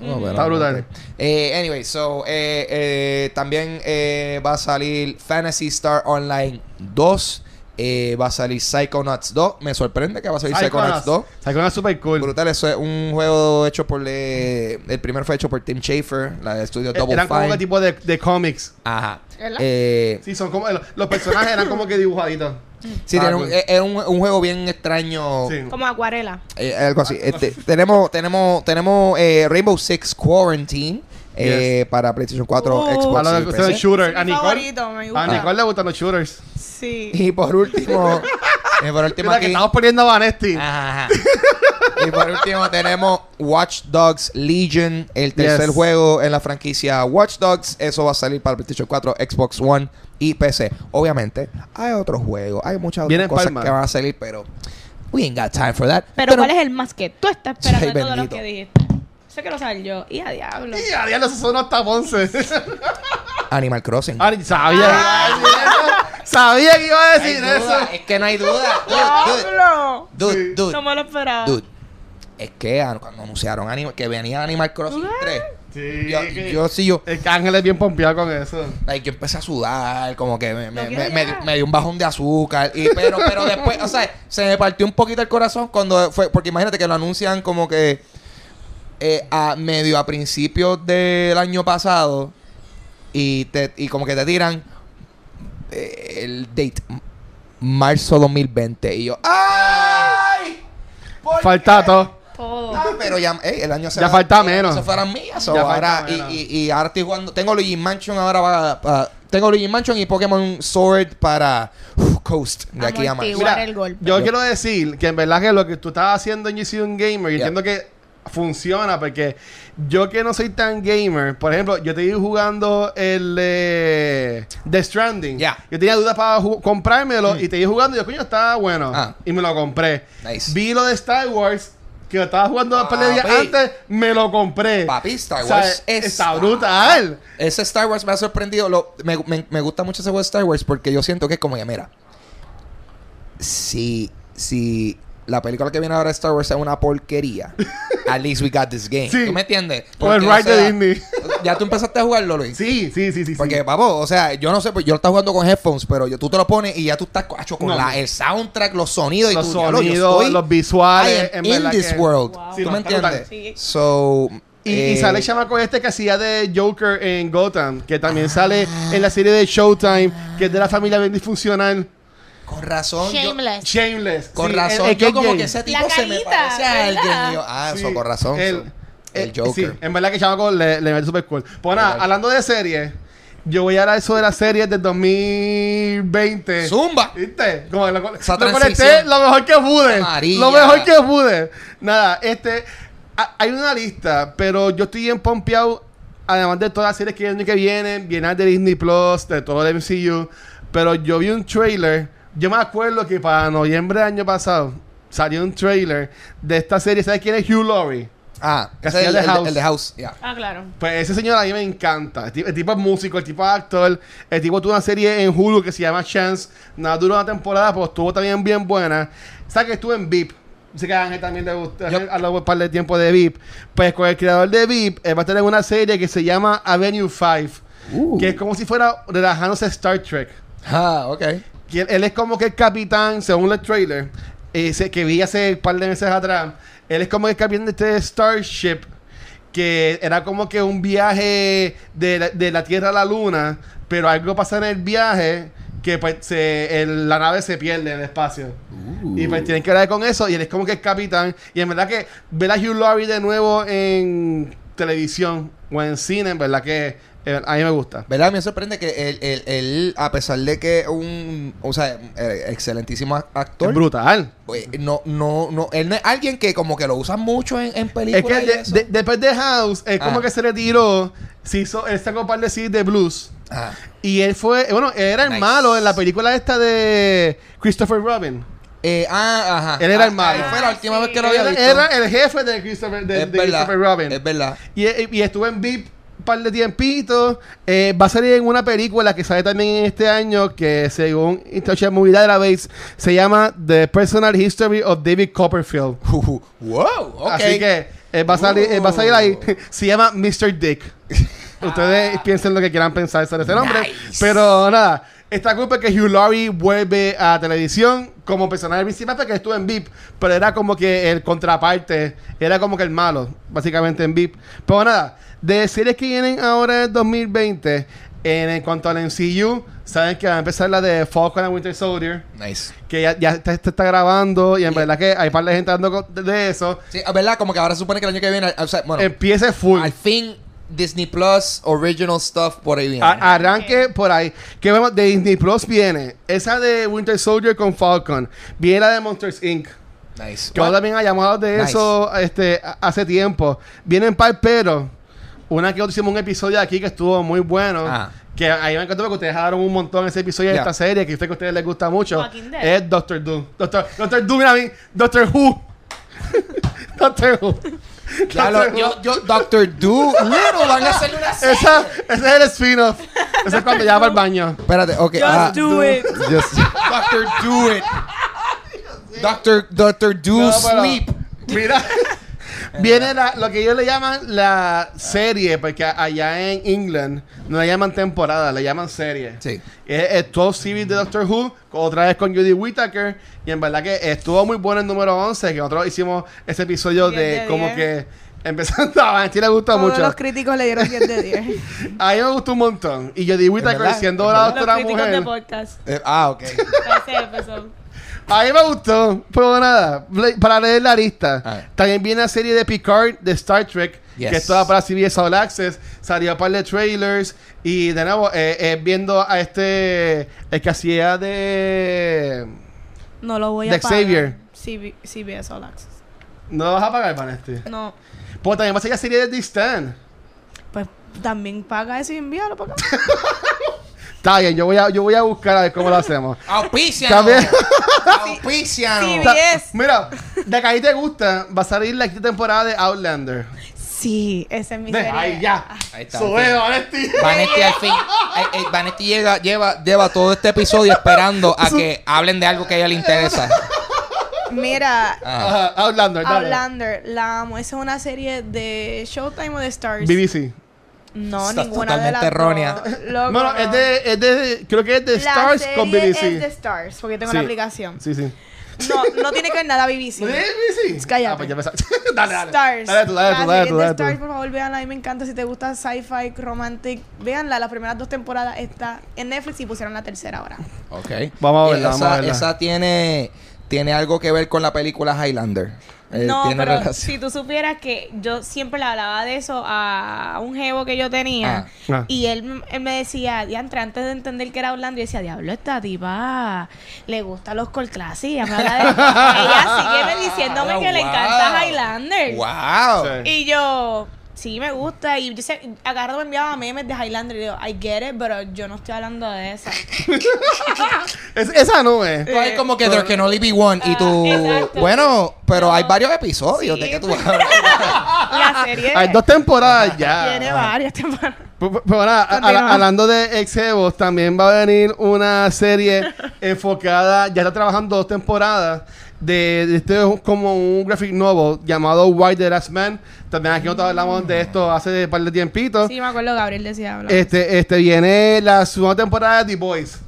Speaker 2: Está brutal.
Speaker 1: ok. Eh, anyway, so eh, eh, también eh, va a salir Fantasy Star Online 2. Eh, va a salir Psychonauts 2. Me sorprende que va a salir Psychonauts 2.
Speaker 2: Psychonauts super cool.
Speaker 1: Brutal, eso es un juego hecho por. eh, el primero fue hecho por Tim Schafer, la de estudio
Speaker 2: Eh,
Speaker 1: Double
Speaker 2: Eran como que tipo de, de cómics.
Speaker 1: Ajá. Eh,
Speaker 2: Sí, son como. Los, personajes eran como que dibujaditos.
Speaker 1: sí,
Speaker 2: Ah,
Speaker 1: un,
Speaker 2: cool.
Speaker 1: es, es un, un juego bien extraño.
Speaker 2: Sí.
Speaker 3: Como acuarela.
Speaker 1: Eh, algo así. Este, tenemos tenemos tenemos eh, Rainbow Six Quarantine eh, para PlayStation 4,
Speaker 3: Oh.
Speaker 1: Xbox
Speaker 2: Para
Speaker 1: y
Speaker 2: los
Speaker 1: PC.
Speaker 2: shooter. A
Speaker 3: mi
Speaker 2: Nicole.
Speaker 3: favorito, me
Speaker 2: A. Nicole le gustan los shooters.
Speaker 3: Sí.
Speaker 1: Y por último, eh, por último
Speaker 2: Mira que
Speaker 1: aquí,
Speaker 2: estamos poniendo a Vanesti.
Speaker 1: Ajá, ajá. y por último tenemos Watch Dogs Legion, el tercer
Speaker 2: Yes.
Speaker 1: juego en la franquicia Watch Dogs. Eso va a salir para PlayStation 4, Xbox One y PC. Obviamente, hay otros juegos, hay muchas otras
Speaker 2: Vienen
Speaker 1: cosas
Speaker 2: palmas.
Speaker 1: que van a salir, pero we ain't got time for that.
Speaker 3: Pero, ¿cuál es el más que tú estás esperando
Speaker 1: Ay,
Speaker 3: de los
Speaker 1: bendito.
Speaker 3: que dijiste? Eso quiero saber yo. Y a diablo.
Speaker 2: Y a diablo, esos son hasta Ponce.
Speaker 1: Animal Crossing.
Speaker 2: Ari, sabía que iba a decir eso. Sabía que iba a
Speaker 1: No hay
Speaker 2: decir
Speaker 1: duda,
Speaker 2: eso.
Speaker 1: es que no hay duda. Dude,
Speaker 3: ¡Diablo!
Speaker 1: dude, dude, dude,
Speaker 3: No me lo esperaba.
Speaker 1: dude. Es que ah, cuando anunciaron Animal- que venía Animal Crossing 3,
Speaker 2: Sí,
Speaker 1: yo,
Speaker 2: que-
Speaker 1: yo sí, yo,
Speaker 2: El que Ángel es bien pompeado con eso.
Speaker 1: like, yo empecé a sudar, como que me, me,
Speaker 3: quiero
Speaker 1: me- me dio un bajón de azúcar. Y, pero, pero después, o sea, se me partió un poquito el corazón cuando fue, porque imagínate que lo anuncian como que eh, a medio a principios del año pasado y, te, y como que te tiran eh, el date, marzo 2020. Y yo, porque-
Speaker 2: Falta todo.
Speaker 3: Todo.
Speaker 1: Ah, pero ya, ey, el año se
Speaker 2: Ya
Speaker 1: va-
Speaker 2: falta menos.
Speaker 1: Se fueran mías. so ahora,
Speaker 2: falta
Speaker 1: y,
Speaker 2: menos.
Speaker 1: y, y ahora estoy jugando. Tengo Luigi Mansion ahora va pa- Tengo Luigi Mansion y Pokémon Sword para Coast de aquí a marzo.
Speaker 3: El golpe.
Speaker 2: yo quiero decir que en verdad que lo que tú estabas haciendo en GC un Gamer, yo
Speaker 1: Yeah.
Speaker 2: entiendo que funciona porque yo que no soy tan gamer, por ejemplo, yo te iba jugando el eh, The Stranding.
Speaker 1: Yeah.
Speaker 2: Yo tenía dudas para comprármelo y te iba jugando y yo, coño, estaba bueno.
Speaker 1: Mm. Ah.
Speaker 2: Y me lo compré.
Speaker 1: Nice.
Speaker 2: Vi lo de Star Wars. Que lo estaba jugando un par días antes, me lo compré.
Speaker 1: Papi, Star
Speaker 2: O sea,
Speaker 1: Wars es-
Speaker 2: está brutal.
Speaker 1: Ese Star Wars me ha sorprendido. Lo- me, me- me gusta mucho ese juego de Star Wars porque yo siento que es como que, mira, si, si la película que viene ahora de Star Wars es una porquería, at least we got this game.
Speaker 2: Sí.
Speaker 1: ¿Tú me entiendes?
Speaker 2: O el
Speaker 1: Porque,
Speaker 2: ride de Disney.
Speaker 1: Ya tú empezaste a jugarlo, Luis.
Speaker 2: Sí, sí, sí, sí.
Speaker 1: Porque,
Speaker 2: sí.
Speaker 1: papo, o sea, yo no sé, pues yo lo estaba jugando con headphones, pero yo, tú te lo pones y ya tú estás coacho, con
Speaker 2: No.
Speaker 1: la, el soundtrack, los sonidos
Speaker 2: Los
Speaker 1: y tú, yo
Speaker 2: sonidos,
Speaker 1: estoy-
Speaker 2: los visuales.
Speaker 1: I am
Speaker 2: en
Speaker 1: in this
Speaker 2: que-
Speaker 1: world.
Speaker 3: Wow.
Speaker 1: ¿Tú
Speaker 2: no,
Speaker 1: me entiendes?
Speaker 3: Sí.
Speaker 1: So,
Speaker 2: Y, y
Speaker 1: eh,
Speaker 2: sale el chamaco este que hacía de Joker en Gotham, que también sale en la serie de Showtime, que es de la familia bien disfuncional.
Speaker 1: Con razón. yo-
Speaker 3: Shameless.
Speaker 2: Shameless.
Speaker 1: con
Speaker 2: Sí,
Speaker 1: razón,
Speaker 2: el- el
Speaker 1: yo como que ese tipo
Speaker 3: La
Speaker 1: se me parece a alguien. yo, ah,
Speaker 2: Sí,
Speaker 1: eso, con razón.
Speaker 2: El, eh,
Speaker 1: Joker.
Speaker 2: Sí, en verdad que chamaco le, le mete super cool. Pues nada, hablando de series, yo voy a hablar eso de las series del 2020.
Speaker 1: Zumba.
Speaker 2: ¿Viste? Como lo,
Speaker 1: Esa
Speaker 2: lo conecté
Speaker 1: transición.
Speaker 2: lo mejor que pude.
Speaker 1: Amarilla.
Speaker 2: Lo mejor que pude. Nada, este. ha- Hay una lista, pero yo estoy bien pompeado. Además de todas las series que vienen que vienen, vienen de Disney Plus, de todo el MCU. Pero yo vi un trailer. Yo me acuerdo que para noviembre del año pasado salió un trailer de esta serie. ¿Sabes quién es Hugh Laurie?
Speaker 1: Ah,
Speaker 2: Que
Speaker 1: ese es el,
Speaker 2: de
Speaker 1: el-
Speaker 2: House.
Speaker 1: el de House. ya.
Speaker 3: Ah, claro.
Speaker 2: Pues ese señor a mí me encanta. El tipo, el tipo es músico, el tipo es actor. El tipo tuvo una serie en Hulu que se llama Chance. Nada duró una temporada, pero estuvo también bien buena. ¿Sabes que estuvo en VIP? Sé que a Ángel también le gusta. Ángel habló un par de tiempo de VIP. Pues con el creador de VIP, él va a tener una serie que se llama Avenue 5.
Speaker 1: Uh.
Speaker 2: Que es como si fuera relajándose a Star Trek.
Speaker 1: Ah, ok.
Speaker 2: Él, él es como que el capitán, según el trailer, ese que vi hace un par de meses atrás. Él es como el capitán de este Starship, que era como que un viaje de la, de la Tierra a la Luna, pero algo pasa en el viaje que pues se, el- la nave se pierde en el espacio. Y pues tienen que hablar con eso, y él es como que el capitán. Y en verdad que ver a Hugh Laurie de nuevo en televisión o en cine, en verdad que eh, a mí me gusta.
Speaker 1: ¿Verdad? Me sorprende que él, él, él, a pesar de que es un, o sea, eh, excelentísimo ac- actor,
Speaker 2: Es brutal.
Speaker 1: pues, no, no, no, él no es alguien que como que lo usan mucho en, en
Speaker 2: Es
Speaker 1: películas.
Speaker 2: que
Speaker 1: y eso.
Speaker 2: de- después de House, es como
Speaker 1: Ah.
Speaker 2: que se retiró. Se hizo, él sacó un par de CDs de blues.
Speaker 1: Ah,
Speaker 2: Y él fue, bueno, él era el
Speaker 1: Nice.
Speaker 2: malo en la película esta de Christopher Robin.
Speaker 1: eh, ah, ajá.
Speaker 2: Él era
Speaker 1: Ah,
Speaker 2: el malo.
Speaker 1: ahí fue la
Speaker 3: Ah,
Speaker 1: última
Speaker 3: sí.
Speaker 1: vez que lo había visto.
Speaker 2: era el jefe de Christopher, de,
Speaker 1: es.
Speaker 2: Christopher Robin.
Speaker 1: Es verdad.
Speaker 2: Y, y estuvo en VIP par de tiempitos. Eh, va a salir en una película que sale también en este año que según International Movie Database se llama The Personal History of David Copperfield.
Speaker 1: wow, ok.
Speaker 2: Así que eh, va, a salir, eh, va a salir ahí. Se llama Mr. Dick. Ustedes piensen lo que quieran pensar sobre ese nombre.
Speaker 1: Nice.
Speaker 2: Pero nada, esta culpa es que Hugh Laurie vuelve a televisión como personaje principal porque estuvo en VIP. Pero era como que el contraparte. Era como que el malo, básicamente en VIP. Pero nada, de series que vienen ahora en 2020, en, en cuanto al MCU, saben que va a empezar la de Falcon and Winter Soldier.
Speaker 1: Nice.
Speaker 2: Que ya, ya está, está- grabando y en verdad que hay par de gente co- de eso.
Speaker 1: Sí, verdad, como que ahora se supone que el año que viene, o sea, bueno,
Speaker 2: Empiece full.
Speaker 1: al fin Disney Plus, original stuff por ahí viene.
Speaker 2: A- arranque por ahí. Que vemos de Disney Plus viene esa de Winter Soldier con Falcon. Viene la de Monsters Inc.
Speaker 1: nice.
Speaker 2: Que ahora también ha llamado de
Speaker 1: Nice.
Speaker 2: eso este, hace tiempo. Vienen par, pero una que otro hicimos un episodio aquí que estuvo muy bueno.
Speaker 1: Ah.
Speaker 2: Que ahí me encantó porque ustedes dejaron un montón ese episodio de esta serie que sé que a ustedes les gusta mucho. Es Doctor Doom. Doctor, Doctor Doom, mira a mí. Doctor Who. Doctor Who.
Speaker 1: Ya lo- yo, yo, Doctor Do Little van a hacerle una serie.
Speaker 2: Esa, ese es el spin-off. Ese es cuando ya va al baño.
Speaker 1: Espérate, ok.
Speaker 3: Just
Speaker 1: ah,
Speaker 3: do it.
Speaker 1: Just Doctor Do It. Doctor Doctor Do
Speaker 2: No, pero-
Speaker 1: Sleep.
Speaker 2: Mira, viene la- lo que ellos le llaman la serie, porque allá en England no le llaman temporada, le llaman serie.
Speaker 1: Sí.
Speaker 2: Es, es 12 series de Doctor Who, otra vez con Judy Whittaker, y en verdad que estuvo muy bueno el número 11, que nosotros hicimos ese episodio de,
Speaker 3: de
Speaker 2: como que empezando a ti le gusta
Speaker 4: Todos
Speaker 2: mucho.
Speaker 4: los críticos le dieron 10 de 10.
Speaker 2: A mí me gustó un montón. Y Judy Whittaker
Speaker 1: verdad?
Speaker 2: siendo
Speaker 1: ¿Es
Speaker 2: la doctora
Speaker 3: críticos de
Speaker 2: mujer.
Speaker 3: podcast.
Speaker 1: Eh, ah, ok.
Speaker 2: A mí me gustó, pero nada, para leer la lista.
Speaker 1: Ah.
Speaker 2: También viene la serie de Picard de Star Trek,
Speaker 1: Yes.
Speaker 2: que estaba para CBS All Access. Salió un par de trailers. Y de nuevo, eh, eh, viendo a este, el que hacía de...
Speaker 3: No lo voy a
Speaker 2: De
Speaker 3: pagar.
Speaker 2: Xavier.
Speaker 3: CB CBS All Access.
Speaker 2: ¿No lo vas a pagar, Vanesti?
Speaker 3: No.
Speaker 2: Pues también va a ser la serie de The Stand.
Speaker 3: Pues también paga eso y envíalo para acá.
Speaker 2: Está bien, yo voy a, yo voy a buscar a ver cómo lo hacemos.
Speaker 1: Auspicianos.
Speaker 2: También.
Speaker 1: Auspicianos.
Speaker 2: Mira, de que ahí te gusta, va a salir la quinta temporada de Outlander.
Speaker 3: Sí, esa es mi serie.
Speaker 2: ahí ya.
Speaker 1: Ahí está.
Speaker 2: Sube, Vanesti.
Speaker 1: Vanetti al fin. eh, eh, Vanetti llega, lleva, lleva todo este episodio esperando a que hablen de algo que a ella le interesa.
Speaker 3: Mira,
Speaker 1: Ah.
Speaker 2: Ajá, Outlander, dale.
Speaker 3: Outlander, la amo. Esa es una serie de Showtime o de Stars.
Speaker 2: BBC.
Speaker 3: No,
Speaker 1: Estás
Speaker 3: ninguna de las
Speaker 1: totalmente errónea.
Speaker 3: dos. Loco,
Speaker 2: No, no, es de, es de, creo que es de
Speaker 3: La
Speaker 2: Stars
Speaker 3: serie
Speaker 2: con BBC.
Speaker 3: es de Stars, porque tengo
Speaker 2: Sí.
Speaker 3: la aplicación.
Speaker 2: Sí, sí.
Speaker 3: No, no tiene que ver nada BBC.
Speaker 2: ¿No es BBC?
Speaker 3: Cállate.
Speaker 2: Ah, pues ya me dale, dale.
Speaker 3: Stars.
Speaker 2: Dale tú, dale tú, dale tú,
Speaker 3: de
Speaker 2: dale.
Speaker 3: Stars, por favor, véanla. A mí me encanta. Si te gusta sci-fi, romantic, véanla. Las primeras dos temporadas está en Netflix y pusieron la tercera ahora.
Speaker 1: Ok.
Speaker 2: Vamos a verla,
Speaker 1: esa,
Speaker 2: vamos a verla.
Speaker 1: Esa tiene, tiene algo que ver con la película Highlander. Eh,
Speaker 3: no,
Speaker 1: tiene
Speaker 3: pero
Speaker 1: relación.
Speaker 3: si tú supieras que yo siempre le hablaba de eso a un jevo que yo tenía
Speaker 2: Ah. Ah.
Speaker 3: y él, él me decía, diantre, antes de entender que era Orlando, yo decía, diablo, esta tipa le gusta los call classics. Ella, me habla de- ella sigue diciéndome que le encanta Highlander.
Speaker 1: ¡Wow!
Speaker 2: Sí.
Speaker 3: Y yo, sí, me gusta. Y yo sé, agarro me enviaba memes de Highlander y digo, I get it, pero yo no estoy hablando de esa.
Speaker 2: Es- esa no es.
Speaker 1: Tú hay como que there can only be one y tú...
Speaker 3: Exacto.
Speaker 1: Bueno, pero
Speaker 3: No.
Speaker 1: hay varios episodios
Speaker 3: Sí,
Speaker 1: de que tú
Speaker 3: pues.
Speaker 1: hablas.
Speaker 3: La serie
Speaker 2: Hay dos temporadas ya.
Speaker 3: tiene varias temporadas.
Speaker 2: Pero, pero nada, a- a-
Speaker 3: Continúa.
Speaker 2: hablando de ex también va a venir una serie enfocada, ya está trabajando dos temporadas, de, de este es como un graphic novel llamado Why the Last Man. También aquí nosotros hablamos de esto hace un par de tiempitos.
Speaker 3: Sí, me acuerdo, Gabriel decía.
Speaker 2: Este, este viene la segunda temporada de The Boys.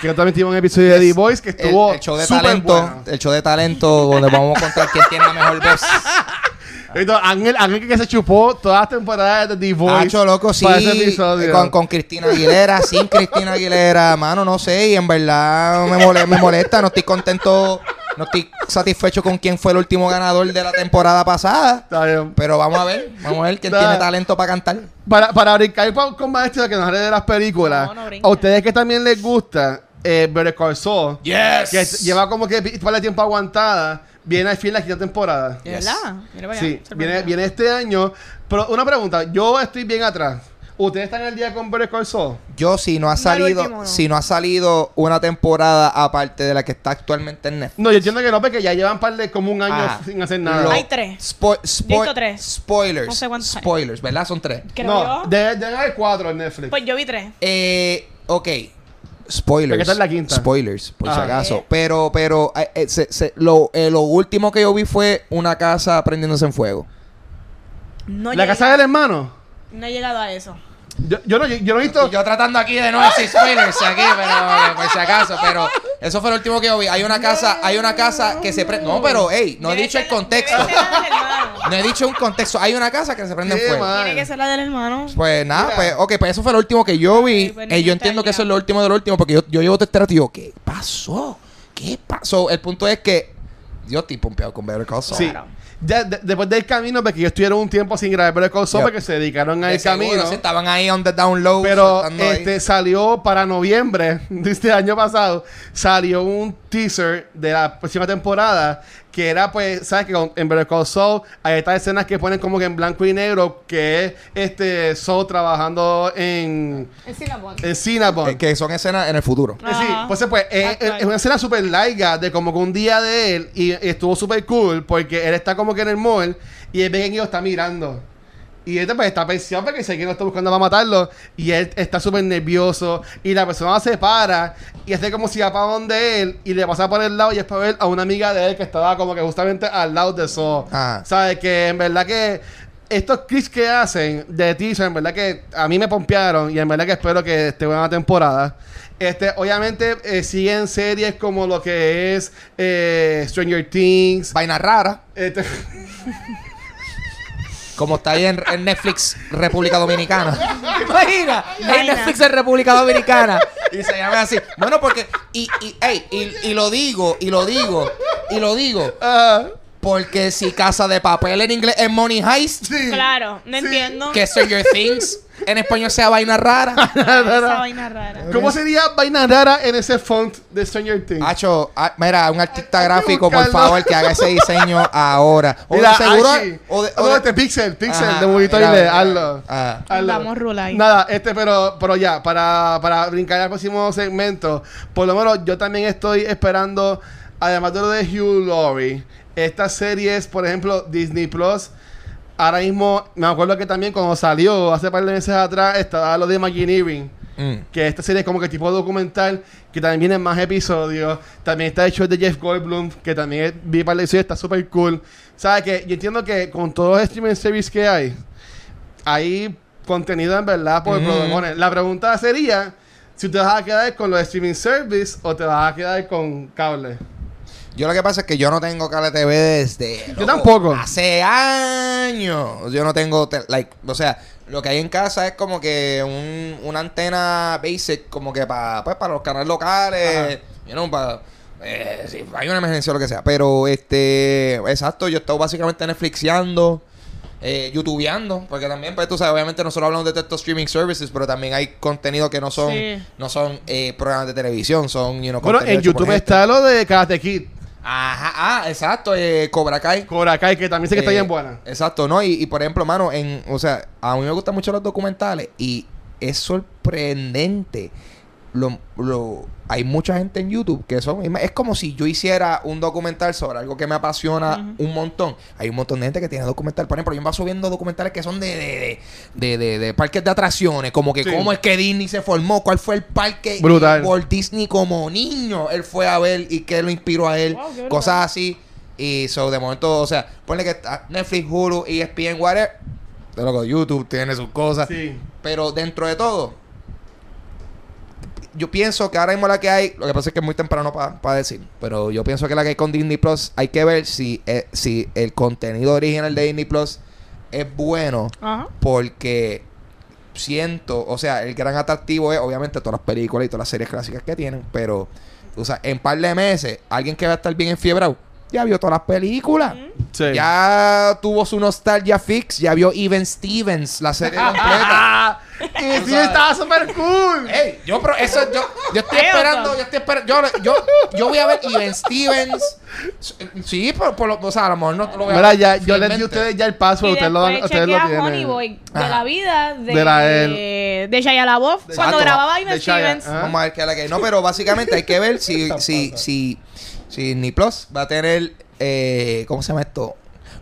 Speaker 2: Que también tuvimos un episodio de The Boys que
Speaker 1: El,
Speaker 2: estuvo
Speaker 1: el show de talento,
Speaker 2: bueno.
Speaker 1: el show de talento donde vamos a contar quién tiene la mejor voz.
Speaker 2: Entonces, Ángel, Ángel que se chupó todas las temporadas de The Voice.
Speaker 1: Hacho, loco, sí.
Speaker 2: para ese episodio.
Speaker 1: Con, con Cristina Aguilera, sin Cristina Aguilera, mano, no sé. Y en verdad me, mole- me molesta. No estoy contento, no estoy satisfecho con quién fue el último ganador de la temporada pasada.
Speaker 2: Está bien.
Speaker 1: Pero vamos a ver, vamos a ver quién tiene talento para cantar.
Speaker 2: Para, para brincar con, con maestro que nos hable de las películas.
Speaker 3: No, no brinca.
Speaker 2: a ustedes que también les gusta eh, Better Call Saul,
Speaker 1: Yes.
Speaker 2: que lleva como que para el tiempo aguantada, viene al fin la quinta temporada.
Speaker 3: ¿De
Speaker 1: Yes.
Speaker 3: verdad? Mira para allá,
Speaker 2: Sí, viene, viene este año. Pero una pregunta, yo estoy bien atrás. ¿Ustedes están al día con Better Call Saul?
Speaker 1: Yo si no ha salido,
Speaker 3: último, no.
Speaker 1: si no ha salido una temporada aparte de la que está actualmente en Netflix.
Speaker 2: No, yo entiendo que no, porque ya llevan par de como un año
Speaker 1: Ah,
Speaker 2: sin hacer nada.
Speaker 1: lo-
Speaker 3: Hay tres.
Speaker 1: spo- spo-
Speaker 3: Yo he visto tres.
Speaker 1: Spoilers.
Speaker 3: No sé cuántos hay.
Speaker 1: spoilers, ¿verdad? Son tres.
Speaker 3: Creo
Speaker 2: no,
Speaker 3: yo.
Speaker 2: debe, debe haber cuatro en Netflix.
Speaker 3: Pues yo vi tres.
Speaker 1: Eh, ok. Spoilers.
Speaker 2: Porque esta es la quinta.
Speaker 1: Spoilers, por si
Speaker 2: Ajá.
Speaker 1: acaso.
Speaker 3: Eh.
Speaker 1: Pero, pero, eh, eh, se- se- lo, eh, lo último que yo vi fue una casa prendiéndose en fuego.
Speaker 3: No,
Speaker 2: ¿La
Speaker 3: llegué-
Speaker 2: casa del hermano?
Speaker 3: no he llegado a eso.
Speaker 2: Yo, yo no, yo, yo no he visto...
Speaker 1: Yo tratando aquí de no decir spoilers aquí, pero por si acaso. Pero eso fue lo último que yo vi. Hay una casa, hay una casa que se prende. No, pero, hey, no he dicho el contexto. No he dicho un contexto. Hay una casa que se prende en fuego.
Speaker 3: Tiene que ser la del hermano.
Speaker 1: Pues nada,
Speaker 2: Mira.
Speaker 1: pues, ok, pues eso fue lo último que yo vi.
Speaker 3: Ok, pues
Speaker 1: Eh, yo entiendo que eso es lo último de lo último, porque yo, yo llevo todo este y digo, ¿qué pasó? ¿Qué pasó? El punto es que yo estoy pompeado con Better Call Saul.
Speaker 2: Sí. Ya, de- después del camino, porque ellos estuvieron un tiempo sin grabar Better Call Saul
Speaker 1: Yep.
Speaker 2: porque se dedicaron
Speaker 1: De
Speaker 2: al
Speaker 1: seguro,
Speaker 2: camino.
Speaker 1: sí, estaban ahí on the download.
Speaker 2: Pero este salió para noviembre de este año pasado, salió un teaser de la próxima temporada que era pues, ¿sabes? Que con- en Better Call Saul hay estas escenas que ponen como que en blanco y negro que es este Saul trabajando en,
Speaker 3: En Cinnabon.
Speaker 2: en Cinnabon.
Speaker 1: Eh, que son escenas en el futuro.
Speaker 2: Eh, Sí,
Speaker 3: Ajá.
Speaker 2: pues, pues es,
Speaker 3: Actual.
Speaker 2: es una escena súper larga de como que un día de él y, y estuvo súper cool porque él está como que en el mall y el pequeño está mirando. Y él pues, está pensando porque sé que no está buscando para matarlo y él está súper nervioso y la persona se para y hace como si va para donde él y le pasa por el lado y es para ver a una amiga de él que estaba como que justamente al lado de eso.
Speaker 1: Ah.
Speaker 2: ¿Sabes? Que en verdad que estos clips que hacen de teaser, en verdad que a mí me pompearon y en verdad que espero que esté buena temporada. Este, obviamente eh, siguen series como lo que es eh, Stranger Things.
Speaker 1: Vaina rara.
Speaker 2: Este,
Speaker 1: Como está ahí en, en Netflix República Dominicana. ¿Te imaginas? En. Netflix en República Dominicana. Y se llama así. Bueno, porque. Y, y, ey, y, y lo digo, y lo digo, y lo digo. Porque si Casa de Papel en inglés es Money Heist,
Speaker 2: sí.
Speaker 3: Claro, no entiendo.
Speaker 1: que Stranger Things en español sea vaina rara.
Speaker 3: Esa vaina rara.
Speaker 2: ¿Cómo sería vaina rara en ese font de Stranger Things?
Speaker 1: Hacho, ah, mira, un artista
Speaker 2: Hay que
Speaker 1: gráfico, por
Speaker 2: buscarlo.
Speaker 1: favor, que haga ese diseño ahora. O de
Speaker 2: Mira,
Speaker 1: seguro.
Speaker 2: Archie.
Speaker 1: O de, o
Speaker 2: No,
Speaker 1: de-
Speaker 2: este Pixel, Pixel,
Speaker 1: Ajá,
Speaker 2: de Movito
Speaker 1: mira,
Speaker 2: Ile,
Speaker 1: mira.
Speaker 2: hazlo.
Speaker 1: Ah.
Speaker 2: Hazlo.
Speaker 3: Damos rula ahí.
Speaker 2: Nada, este, pero, pero ya, para, para brincar al próximo segmento, por lo menos yo también estoy esperando, además de lo de Hugh Laurie, estas series, por ejemplo, Disney Plus. Ahora mismo, me acuerdo que también cuando salió hace par de meses atrás, estaba lo de Imagineering.
Speaker 1: Mm.
Speaker 2: Que esta serie es como que tipo documental, que también viene más episodios. También está hecho de Jeff Goldblum, que también vi para la episodio, está súper cool. ¿Sabes que Yo entiendo que con todos los streaming services que hay, hay contenido en verdad por
Speaker 1: Mm.
Speaker 2: La pregunta sería si te vas a quedar con los streaming service o te vas a quedar con cable.
Speaker 1: Yo lo que pasa es que yo no tengo cable TV desde.
Speaker 2: Yo tampoco.
Speaker 1: Hace años. Yo no tengo. te- like, o sea, lo que hay en casa es como que un, una antena basic, como que para pues, para los canales locales. You know, para. Eh, si hay una emergencia o lo que sea. Pero, este. Exacto, yo estoy básicamente Netflixeando. Eh, youtubeando, porque también, pues tú sabes, obviamente nosotros hablamos de estos streaming services, pero también hay contenido que no son,
Speaker 3: Sí.
Speaker 1: no son eh, programas de televisión, son, you know,
Speaker 2: Bueno, en YouTube está lo de Karate Kid,
Speaker 1: Ajá, ah, exacto, eh, Cobra Kai.
Speaker 2: Cobra Kai, que también sé que está
Speaker 1: Eh,
Speaker 2: bien buena.
Speaker 1: Exacto, ¿no? Y, y, por ejemplo, mano, en, o sea, a mí me gustan mucho los documentales y es sorprendente. Lo, lo, hay mucha gente en YouTube que son. Es como si yo hiciera un documental sobre algo que me apasiona un montón. Hay un montón de gente que tiene documental. Por ejemplo, yo me paso viendo documentales que son de, de, de, de, de- de parques de atracciones. Como que
Speaker 2: Sí.
Speaker 1: cómo es que Disney se formó, cuál fue el parque
Speaker 2: Brutal.
Speaker 1: Walt Disney como niño él fue a ver y qué lo inspiró a él.
Speaker 3: Wow,
Speaker 1: cosas así. Y so, de momento, o sea, ponle que está Netflix, Hulu, ESPN, whatever. De loco, YouTube tiene sus cosas.
Speaker 2: Sí.
Speaker 1: Pero dentro de todo, yo pienso que ahora mismo la que hay, lo que pasa es que es muy temprano para decir, pero yo pienso que la que hay con Disney Plus, hay que ver si, eh, si el contenido original de Disney Plus es bueno,
Speaker 3: Ajá.
Speaker 1: porque siento, o sea, el gran atractivo es obviamente todas las películas y todas las series clásicas que tienen, pero, o sea, en par de meses, alguien que va a estar bien enfiebrado, ya vio todas las películas.
Speaker 2: Sí.
Speaker 1: Ya tuvo su nostalgia fix, ya vio Even Stevens, la serie completa.
Speaker 2: Ah, y sí, estaba súper cool.
Speaker 1: Ey, yo, pero eso, yo, yo estoy esperando, yo estoy esperando, yo, yo, yo voy a ver Even Stevens. Sí, por, por lo, o sea, a lo mejor no lo voy a
Speaker 2: Mira,
Speaker 1: ver
Speaker 2: ya, yo les di a ustedes ya el paso,
Speaker 3: Y
Speaker 2: ustedes lo, ustedes lo tienen.
Speaker 3: Honey Boy de la vida de,
Speaker 2: De la
Speaker 3: de, de Shia LaBeouf
Speaker 1: De-
Speaker 3: cuando
Speaker 1: Exacto.
Speaker 3: grababa
Speaker 2: Shia,
Speaker 3: Stevens.
Speaker 2: ajá.
Speaker 1: Vamos a ver qué es la que hay. No, pero básicamente hay que ver si, si, si, si Disney Plus va a tener, eh, ¿cómo se llama esto?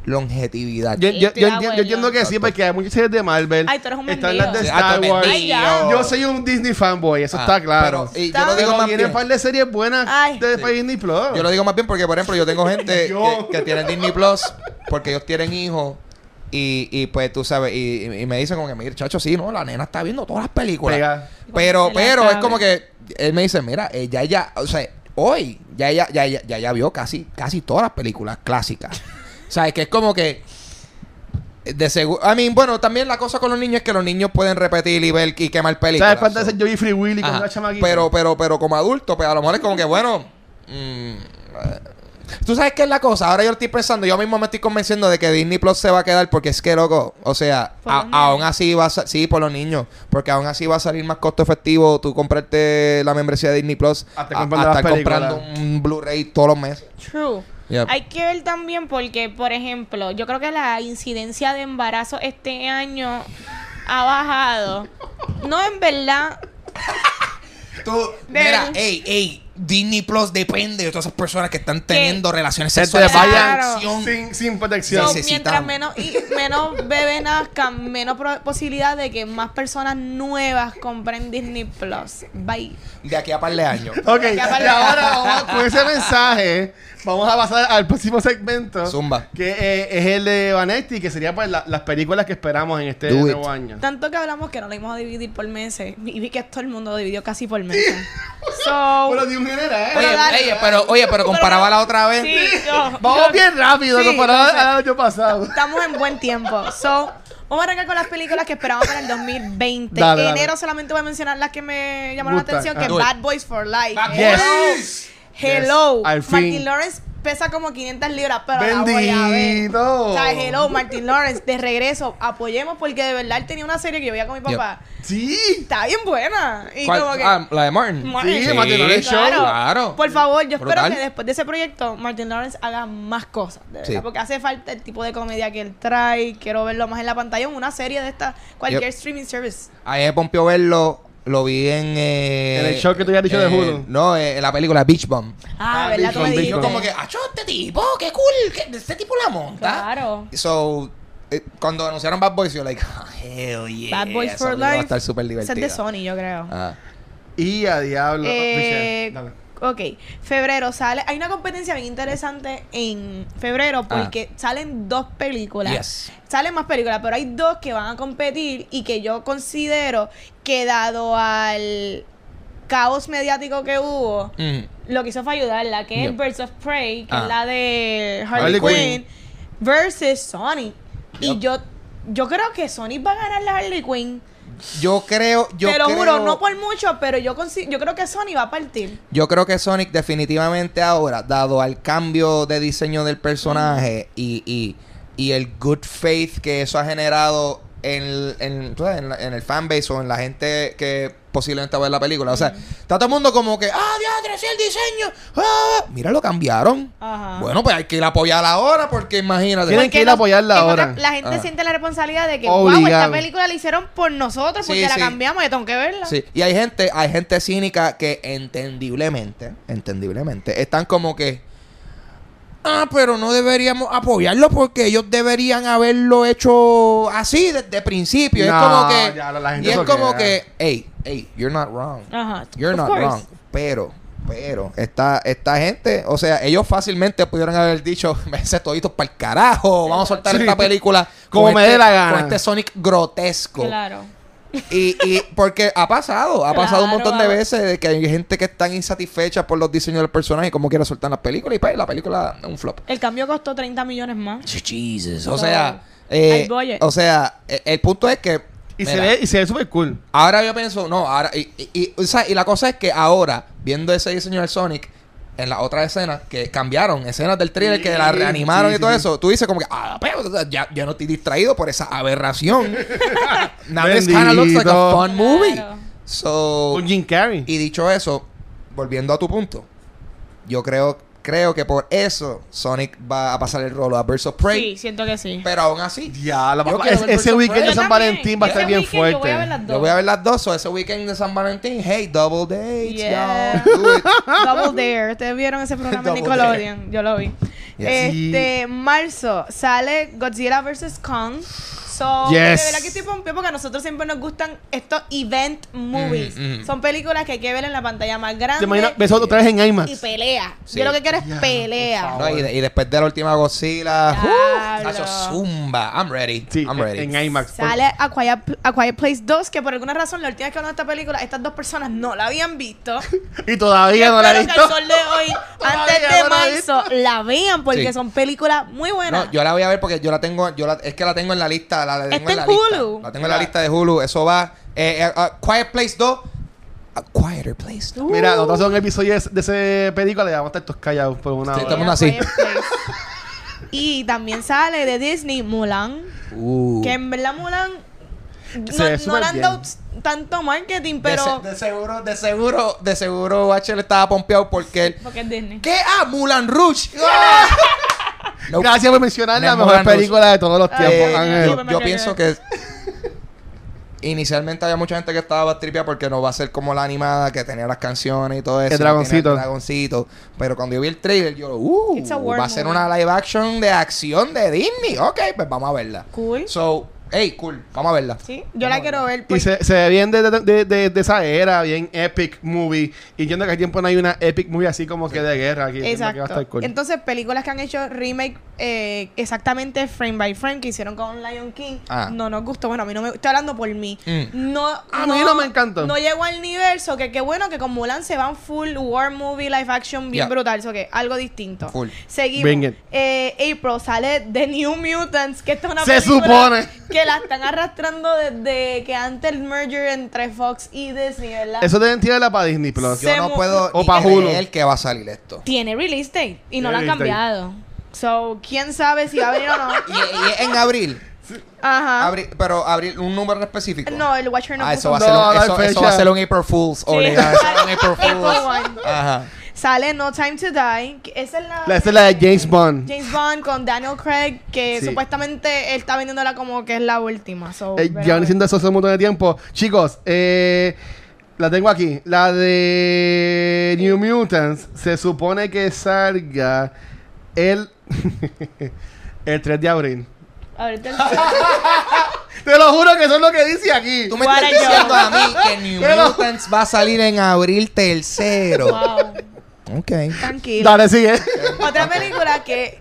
Speaker 1: Longevidad.
Speaker 2: Yo, yo, entiendo que sí, porque hay muchas series de Marvel.
Speaker 3: Ay, tú eres un
Speaker 2: Están las de
Speaker 1: Sí,
Speaker 2: Star Wars.
Speaker 3: Ay, ya.
Speaker 1: vendido.
Speaker 2: Yo soy un Disney fanboy, eso
Speaker 1: Ah,
Speaker 2: está claro.
Speaker 1: Pero, y yo lo digo más bien.
Speaker 2: un par de series buenas
Speaker 3: Ay.
Speaker 2: de Disney Plus.
Speaker 1: Yo lo digo más bien porque, por ejemplo, yo tengo gente
Speaker 2: Yo.
Speaker 1: que, que tiene Disney Plus porque ellos tienen hijos y, y pues tú sabes, y, y me dicen como que, mira, chacho, sí, no, la nena está viendo todas las películas.
Speaker 2: Pega.
Speaker 1: Pero,
Speaker 3: Se la
Speaker 1: pero es
Speaker 3: sabe.
Speaker 1: como que él me dice, mira, eh, ya ella, o sea, hoy ya ella, ya, ya, ya, ya vio casi, casi todas las películas clásicas. O sea, es que es como que de seguro, a mí, bueno, también la cosa con los niños es que los niños pueden repetir y ver y quemar películas.
Speaker 2: ¿Sabes cuántas
Speaker 1: so-
Speaker 2: yo vi Free Willy con
Speaker 1: Ajá.
Speaker 2: una chamaquita?
Speaker 1: Pero, pero, pero como adulto, pues a lo mejor es como que, bueno. mm, eh, Tú sabes qué es la cosa. Ahora yo estoy pensando, yo mismo me estoy convenciendo de que Disney Plus se va a quedar porque es que, loco, o sea, a- aún así va a sí, por los niños, porque aún así va a salir más costo efectivo tú comprarte la membresía de Disney Plus
Speaker 2: Hasta
Speaker 1: a,
Speaker 2: comprando
Speaker 1: a
Speaker 2: las
Speaker 1: estar
Speaker 2: películas.
Speaker 1: comprando un Blu-ray todos los meses.
Speaker 3: True.
Speaker 1: Yep.
Speaker 3: Hay que ver también porque, por ejemplo, yo creo que la incidencia de embarazo este año ha bajado. No, en verdad.
Speaker 1: Tú, mira, ey, ey, Disney Plus depende de todas esas personas que están teniendo relaciones sexuales.
Speaker 3: Claro.
Speaker 2: sin, sin protección.
Speaker 3: So, mientras menos, y, menos bebés nazcan, menos posibilidad de que más personas nuevas compren Disney Plus. Bye.
Speaker 1: De aquí a par de años.
Speaker 2: Ok,
Speaker 3: Ya
Speaker 2: y
Speaker 3: vale.
Speaker 2: ahora vamos- con ese mensaje vamos a pasar al próximo segmento.
Speaker 1: Zumba.
Speaker 2: Que eh, es el de Vanetti, que sería pues la- las películas que esperamos en este
Speaker 1: Do
Speaker 2: nuevo
Speaker 1: it.
Speaker 2: año.
Speaker 3: Tanto que hablamos que no lo íbamos a dividir por meses. Y vi que todo el mundo lo dividió casi por meses. So,
Speaker 2: de general.
Speaker 1: Oye,
Speaker 3: dale.
Speaker 1: oye, pero, oye, pero comparaba la otra vez.
Speaker 3: sí, yo-
Speaker 2: Vamos
Speaker 3: yo-
Speaker 2: bien rápido,
Speaker 3: Sí,
Speaker 2: comparado
Speaker 3: no sé.
Speaker 2: al año pasado.
Speaker 3: Estamos en buen tiempo. So, vamos a arrancar con las películas que esperamos para el 2020.
Speaker 2: Dale,
Speaker 3: en
Speaker 2: dale.
Speaker 3: enero solamente voy a mencionar las que me llamaron la atención, que
Speaker 2: Ah.
Speaker 3: es. Bad Boys for Life.
Speaker 1: Bad
Speaker 3: Hello.
Speaker 2: Yes.
Speaker 3: Hello. Martin Lawrence pesa como 500 libras, pero la voy a ver.
Speaker 2: Bendito.
Speaker 3: O sea, hello, Martin Lawrence, de regreso. Apoyemos porque de verdad él tenía una serie que yo veía con mi papá.
Speaker 2: Sí.
Speaker 3: Está bien buena. Y
Speaker 1: ¿Cuál?
Speaker 3: como que...
Speaker 1: Ah, la de Martin.
Speaker 3: Martin.
Speaker 2: Sí, Martin Lawrence Show.
Speaker 3: Claro.
Speaker 1: Claro.
Speaker 3: Por favor, yo espero
Speaker 1: Brutal.
Speaker 3: que después de ese proyecto Martin Lawrence haga más cosas, de verdad,
Speaker 1: Sí.
Speaker 3: porque hace falta el tipo de comedia que él trae. Quiero verlo más en la pantalla en una serie de esta, cualquier
Speaker 1: Yep.
Speaker 3: streaming service.
Speaker 1: A mí me pompió verlo. Lo vi en. eh,
Speaker 2: En el show que tú habías dicho de Hulu.
Speaker 1: No, eh, en la película Beach Bum.
Speaker 3: Ah,
Speaker 2: Ah,
Speaker 3: ¿verdad? Tú me dijiste.
Speaker 1: Yo como que, acho, este tipo, qué cool. que este tipo la monta.
Speaker 3: Claro.
Speaker 1: So, eh, cuando anunciaron Bad Boys, yo like, ah, hell yeah.
Speaker 3: Bad Boys
Speaker 1: esa
Speaker 3: for
Speaker 1: película Va a
Speaker 3: Life.
Speaker 1: estar súper
Speaker 3: Ese
Speaker 1: divertida.
Speaker 3: es de Sony, yo creo.
Speaker 1: Ah.
Speaker 2: Y a diablo.
Speaker 3: Eh,
Speaker 2: Michelle, dale.
Speaker 3: Ok, febrero sale. Hay una competencia bien interesante en febrero porque salen dos películas.
Speaker 1: Yes.
Speaker 3: Salen más películas, pero hay dos que van a competir y que yo considero que dado al caos mediático que hubo,
Speaker 1: Mm.
Speaker 3: lo que hizo fue ayudarla, que
Speaker 1: Yep.
Speaker 3: es Birds of Prey, que
Speaker 1: Ah.
Speaker 3: es la de Harley,
Speaker 2: Harley
Speaker 3: Quinn, versus Sonic. Y yo, yo creo que Sonic va a ganar la Harley Quinn.
Speaker 1: Yo creo, yo
Speaker 3: Te lo
Speaker 1: creo,
Speaker 3: juro, no por mucho, pero yo, yo creo que Sony va a partir.
Speaker 1: Yo creo que Sonic definitivamente ahora, dado al cambio de diseño del personaje y, y, y el good faith que eso ha generado en, el- en, en, la- en el fanbase o en la gente que posiblemente va a ver la película. O sea, está todo el mundo como que, ah, diadre, sí, el diseño. ah". Mira, lo cambiaron.
Speaker 3: Ajá.
Speaker 1: Bueno, pues hay que ir a apoyar ahora porque imagínate.
Speaker 2: Tienen que ir a apoyarla ahora.
Speaker 3: la gente
Speaker 1: Ah.
Speaker 3: siente la responsabilidad de que, wow, esta
Speaker 2: Obligado.
Speaker 3: película la hicieron por nosotros porque
Speaker 1: Sí,
Speaker 3: la cambiamos y tengo que verla.
Speaker 1: Sí, y hay gente, hay gente cínica que entendiblemente, entendiblemente, están como que Ah, pero no deberíamos apoyarlo porque ellos deberían haberlo hecho así desde principio. es como que
Speaker 2: ya, la gente
Speaker 1: y es como que, hey, hey, you're not wrong.
Speaker 3: Ajá.
Speaker 1: You're
Speaker 3: Of
Speaker 1: not
Speaker 3: course.
Speaker 1: wrong. Pero, pero, esta, esta gente, o sea, ellos fácilmente pudieron haber dicho, ese todito para el carajo, vamos a soltar
Speaker 2: Sí.
Speaker 1: esta película
Speaker 2: Como
Speaker 1: con
Speaker 2: me
Speaker 1: este-
Speaker 2: dé la gana.
Speaker 1: Con este Sonic grotesco.
Speaker 3: Claro.
Speaker 1: Y, y porque ha pasado, ha pasado un montón de veces de que hay gente que están insatisfecha por los diseños del personaje y cómo quiere soltar las películas y pues la película es un flop.
Speaker 3: El cambio costó 30 millones más.
Speaker 1: Jesus. O sea, eh, o sea, eh, el punto es que
Speaker 2: Y se ve, y se ve súper cool.
Speaker 1: ahora yo pienso, no, ahora y, y, y, o sea, y la cosa es que ahora viendo ese diseño del Sonic en la otra escena que cambiaron escenas del trailer que la reanimaron
Speaker 2: sí,
Speaker 1: y todo
Speaker 2: sí.
Speaker 1: eso, tú dices como que, ah, pero o sea, ya, ya no estoy distraído por esa aberración. Now this kind of looks like a fun movie.
Speaker 3: Claro.
Speaker 1: So,
Speaker 2: Con Jim Carrey.
Speaker 1: y dicho eso, volviendo a tu punto, yo creo, creo que por eso Sonic va a pasar el rolo a Birds of Prey.
Speaker 3: Sí, siento que sí.
Speaker 1: Pero aún así,
Speaker 2: Ya, la
Speaker 1: Yo
Speaker 2: es-
Speaker 1: ver
Speaker 2: ese weekend de San. Valentín va a estar bien
Speaker 3: weekend yo voy a
Speaker 2: fuerte.
Speaker 3: ver las dos.
Speaker 1: yo voy a ver las dos. O ese weekend de San Valentín, hey, double dates,
Speaker 3: Yeah.
Speaker 1: y'all. Do it.
Speaker 3: Double Dare. Ustedes vieron ese programa
Speaker 1: Double
Speaker 3: Nickelodeon. Yo lo vi.
Speaker 1: Yes.
Speaker 3: Este, marzo sale Godzilla vs. Kong. So,
Speaker 2: Yes.
Speaker 3: de verdad que estoy pompeado porque a nosotros siempre nos gustan estos event movies.
Speaker 1: Mm, mm.
Speaker 3: Son películas que hay que ver en la pantalla más grande.
Speaker 2: ¿Te imaginas? Ves otra vez en
Speaker 3: y
Speaker 2: IMAX.
Speaker 3: pelea.
Speaker 1: Sí.
Speaker 3: Yo lo que quiero es
Speaker 2: Ya,
Speaker 3: pelea.
Speaker 1: No, y, de- y después de la última Godzilla, uh, Zumba. I'm ready.
Speaker 2: Sí,
Speaker 1: I'm ready.
Speaker 2: en IMAX.
Speaker 3: Sale a Quiet, A Quiet Place 2, que por alguna razón la última vez que hablamos de esta película, estas dos personas no la habían visto.
Speaker 2: Y todavía no la he
Speaker 3: Espero que
Speaker 2: visto.
Speaker 3: al sol de hoy, antes de
Speaker 2: no la
Speaker 3: marzo, la vean porque
Speaker 1: Sí.
Speaker 3: son películas muy buenas.
Speaker 1: No, yo la voy a ver porque yo la tengo, yo la, es que la tengo en la lista, la, la tengo en la
Speaker 3: en
Speaker 1: lista.
Speaker 3: Hulu.
Speaker 1: La tengo en la lista de Hulu, eso va. Eh, eh, uh, Quiet Place 2. A Quieter Place 2.
Speaker 2: Mira, nosotros hacemos un episodio de, de ese película y vamos a estar callados por una
Speaker 1: Sí,
Speaker 2: hora.
Speaker 1: el mundo así.
Speaker 3: Y también sale de Disney Mulan,
Speaker 1: Uh.
Speaker 3: que en verdad Mulan no,
Speaker 2: Se ve
Speaker 3: no
Speaker 2: súper
Speaker 3: le han
Speaker 2: bien.
Speaker 3: dado tanto marketing,
Speaker 1: De
Speaker 3: pero...
Speaker 1: se- de, seguro, de seguro, de seguro HL estaba pompeado porque él.
Speaker 3: Porque es Disney.
Speaker 1: ¿Qué? Ah, Mulan Rouge. ¡Ah! No,
Speaker 2: Gracias por mencionar la mejor película de todos los
Speaker 3: Eh,
Speaker 2: tiempos,
Speaker 1: Eh,
Speaker 2: Ángel.
Speaker 1: yo, pienso que inicialmente había mucha gente que estaba tripeada porque no va a ser como la animada que tenía las canciones y todo eso.
Speaker 2: El dragoncito.
Speaker 1: el dragoncito. Pero cuando yo vi el trailer, yo, uh,
Speaker 3: It's a war
Speaker 1: va a ser
Speaker 3: movie.
Speaker 1: una live action de acción de Disney. Ok, pues vamos a verla.
Speaker 3: Cool.
Speaker 1: So, hey, cool, vamos a verla.
Speaker 3: Sí, yo la quiero ver.
Speaker 2: Y se, se ve bien de, de, de, de- de esa era, bien epic movie. Y entiendo que hay tiempo no hay una epic movie así como que de guerra aquí. Entiendo que va a
Speaker 3: Exacto.
Speaker 2: estar cool.
Speaker 3: Entonces, películas que han hecho remake eh, exactamente frame by frame que hicieron con Lion King.
Speaker 1: Ah.
Speaker 3: No nos gustó. Bueno, a mí no me estoy hablando por mí.
Speaker 1: Mm.
Speaker 3: No,
Speaker 2: A mí no me encantó.
Speaker 3: No llegó al nivel, so que qué bueno que con Mulan se van full war movie, live action, bien
Speaker 1: Yeah.
Speaker 3: brutal. So que algo distinto.
Speaker 1: Full.
Speaker 3: Seguimos.
Speaker 2: Bring it.
Speaker 3: Eh, April sale The New Mutants, que esto es una
Speaker 2: Se
Speaker 3: película
Speaker 2: supone.
Speaker 3: que la están arrastrando desde que antes el merger entre Fox y Disney, ¿verdad?
Speaker 2: Eso deben tirarla para Disney Plus.
Speaker 1: Yo
Speaker 3: Se
Speaker 1: no puedo
Speaker 2: O
Speaker 1: ni
Speaker 2: Hulu.
Speaker 1: que va a salir esto.
Speaker 3: Tiene release date y no lo han
Speaker 2: date.
Speaker 3: So, quién sabe si va a venir o no.
Speaker 1: Y, en abril.
Speaker 3: Ajá.
Speaker 1: Pero abril, un número específico.
Speaker 3: No, el Watcher no
Speaker 1: Ah, eso va, a ser
Speaker 2: No,
Speaker 1: un, eso, eso va a ser un April Fool's. obligado. Eso va a ser un April Fool's. Ajá.
Speaker 3: Sale No Time to Die. Esa es la,
Speaker 2: La- Esa es la de James Bond.
Speaker 3: James Bond con Daniel Craig, que
Speaker 2: Sí.
Speaker 3: supuestamente él está vendiéndola como que es la última. So,
Speaker 2: Eh,
Speaker 3: verá,
Speaker 2: llevan
Speaker 3: a ver.
Speaker 2: diciendo eso hace un montón de tiempo. Chicos, eh, la tengo aquí. La de New Mutants se supone que salga el, el 3 de abril.
Speaker 3: Ahorita el-
Speaker 2: Te lo juro que eso es lo que dice aquí.
Speaker 1: Tú me estás diciendo a mí que New
Speaker 2: Pero-
Speaker 1: Mutants va a salir en abril tercero.
Speaker 3: wow.
Speaker 1: Ok.
Speaker 3: Tranquilo.
Speaker 2: Dale, sigue.
Speaker 3: Otra película que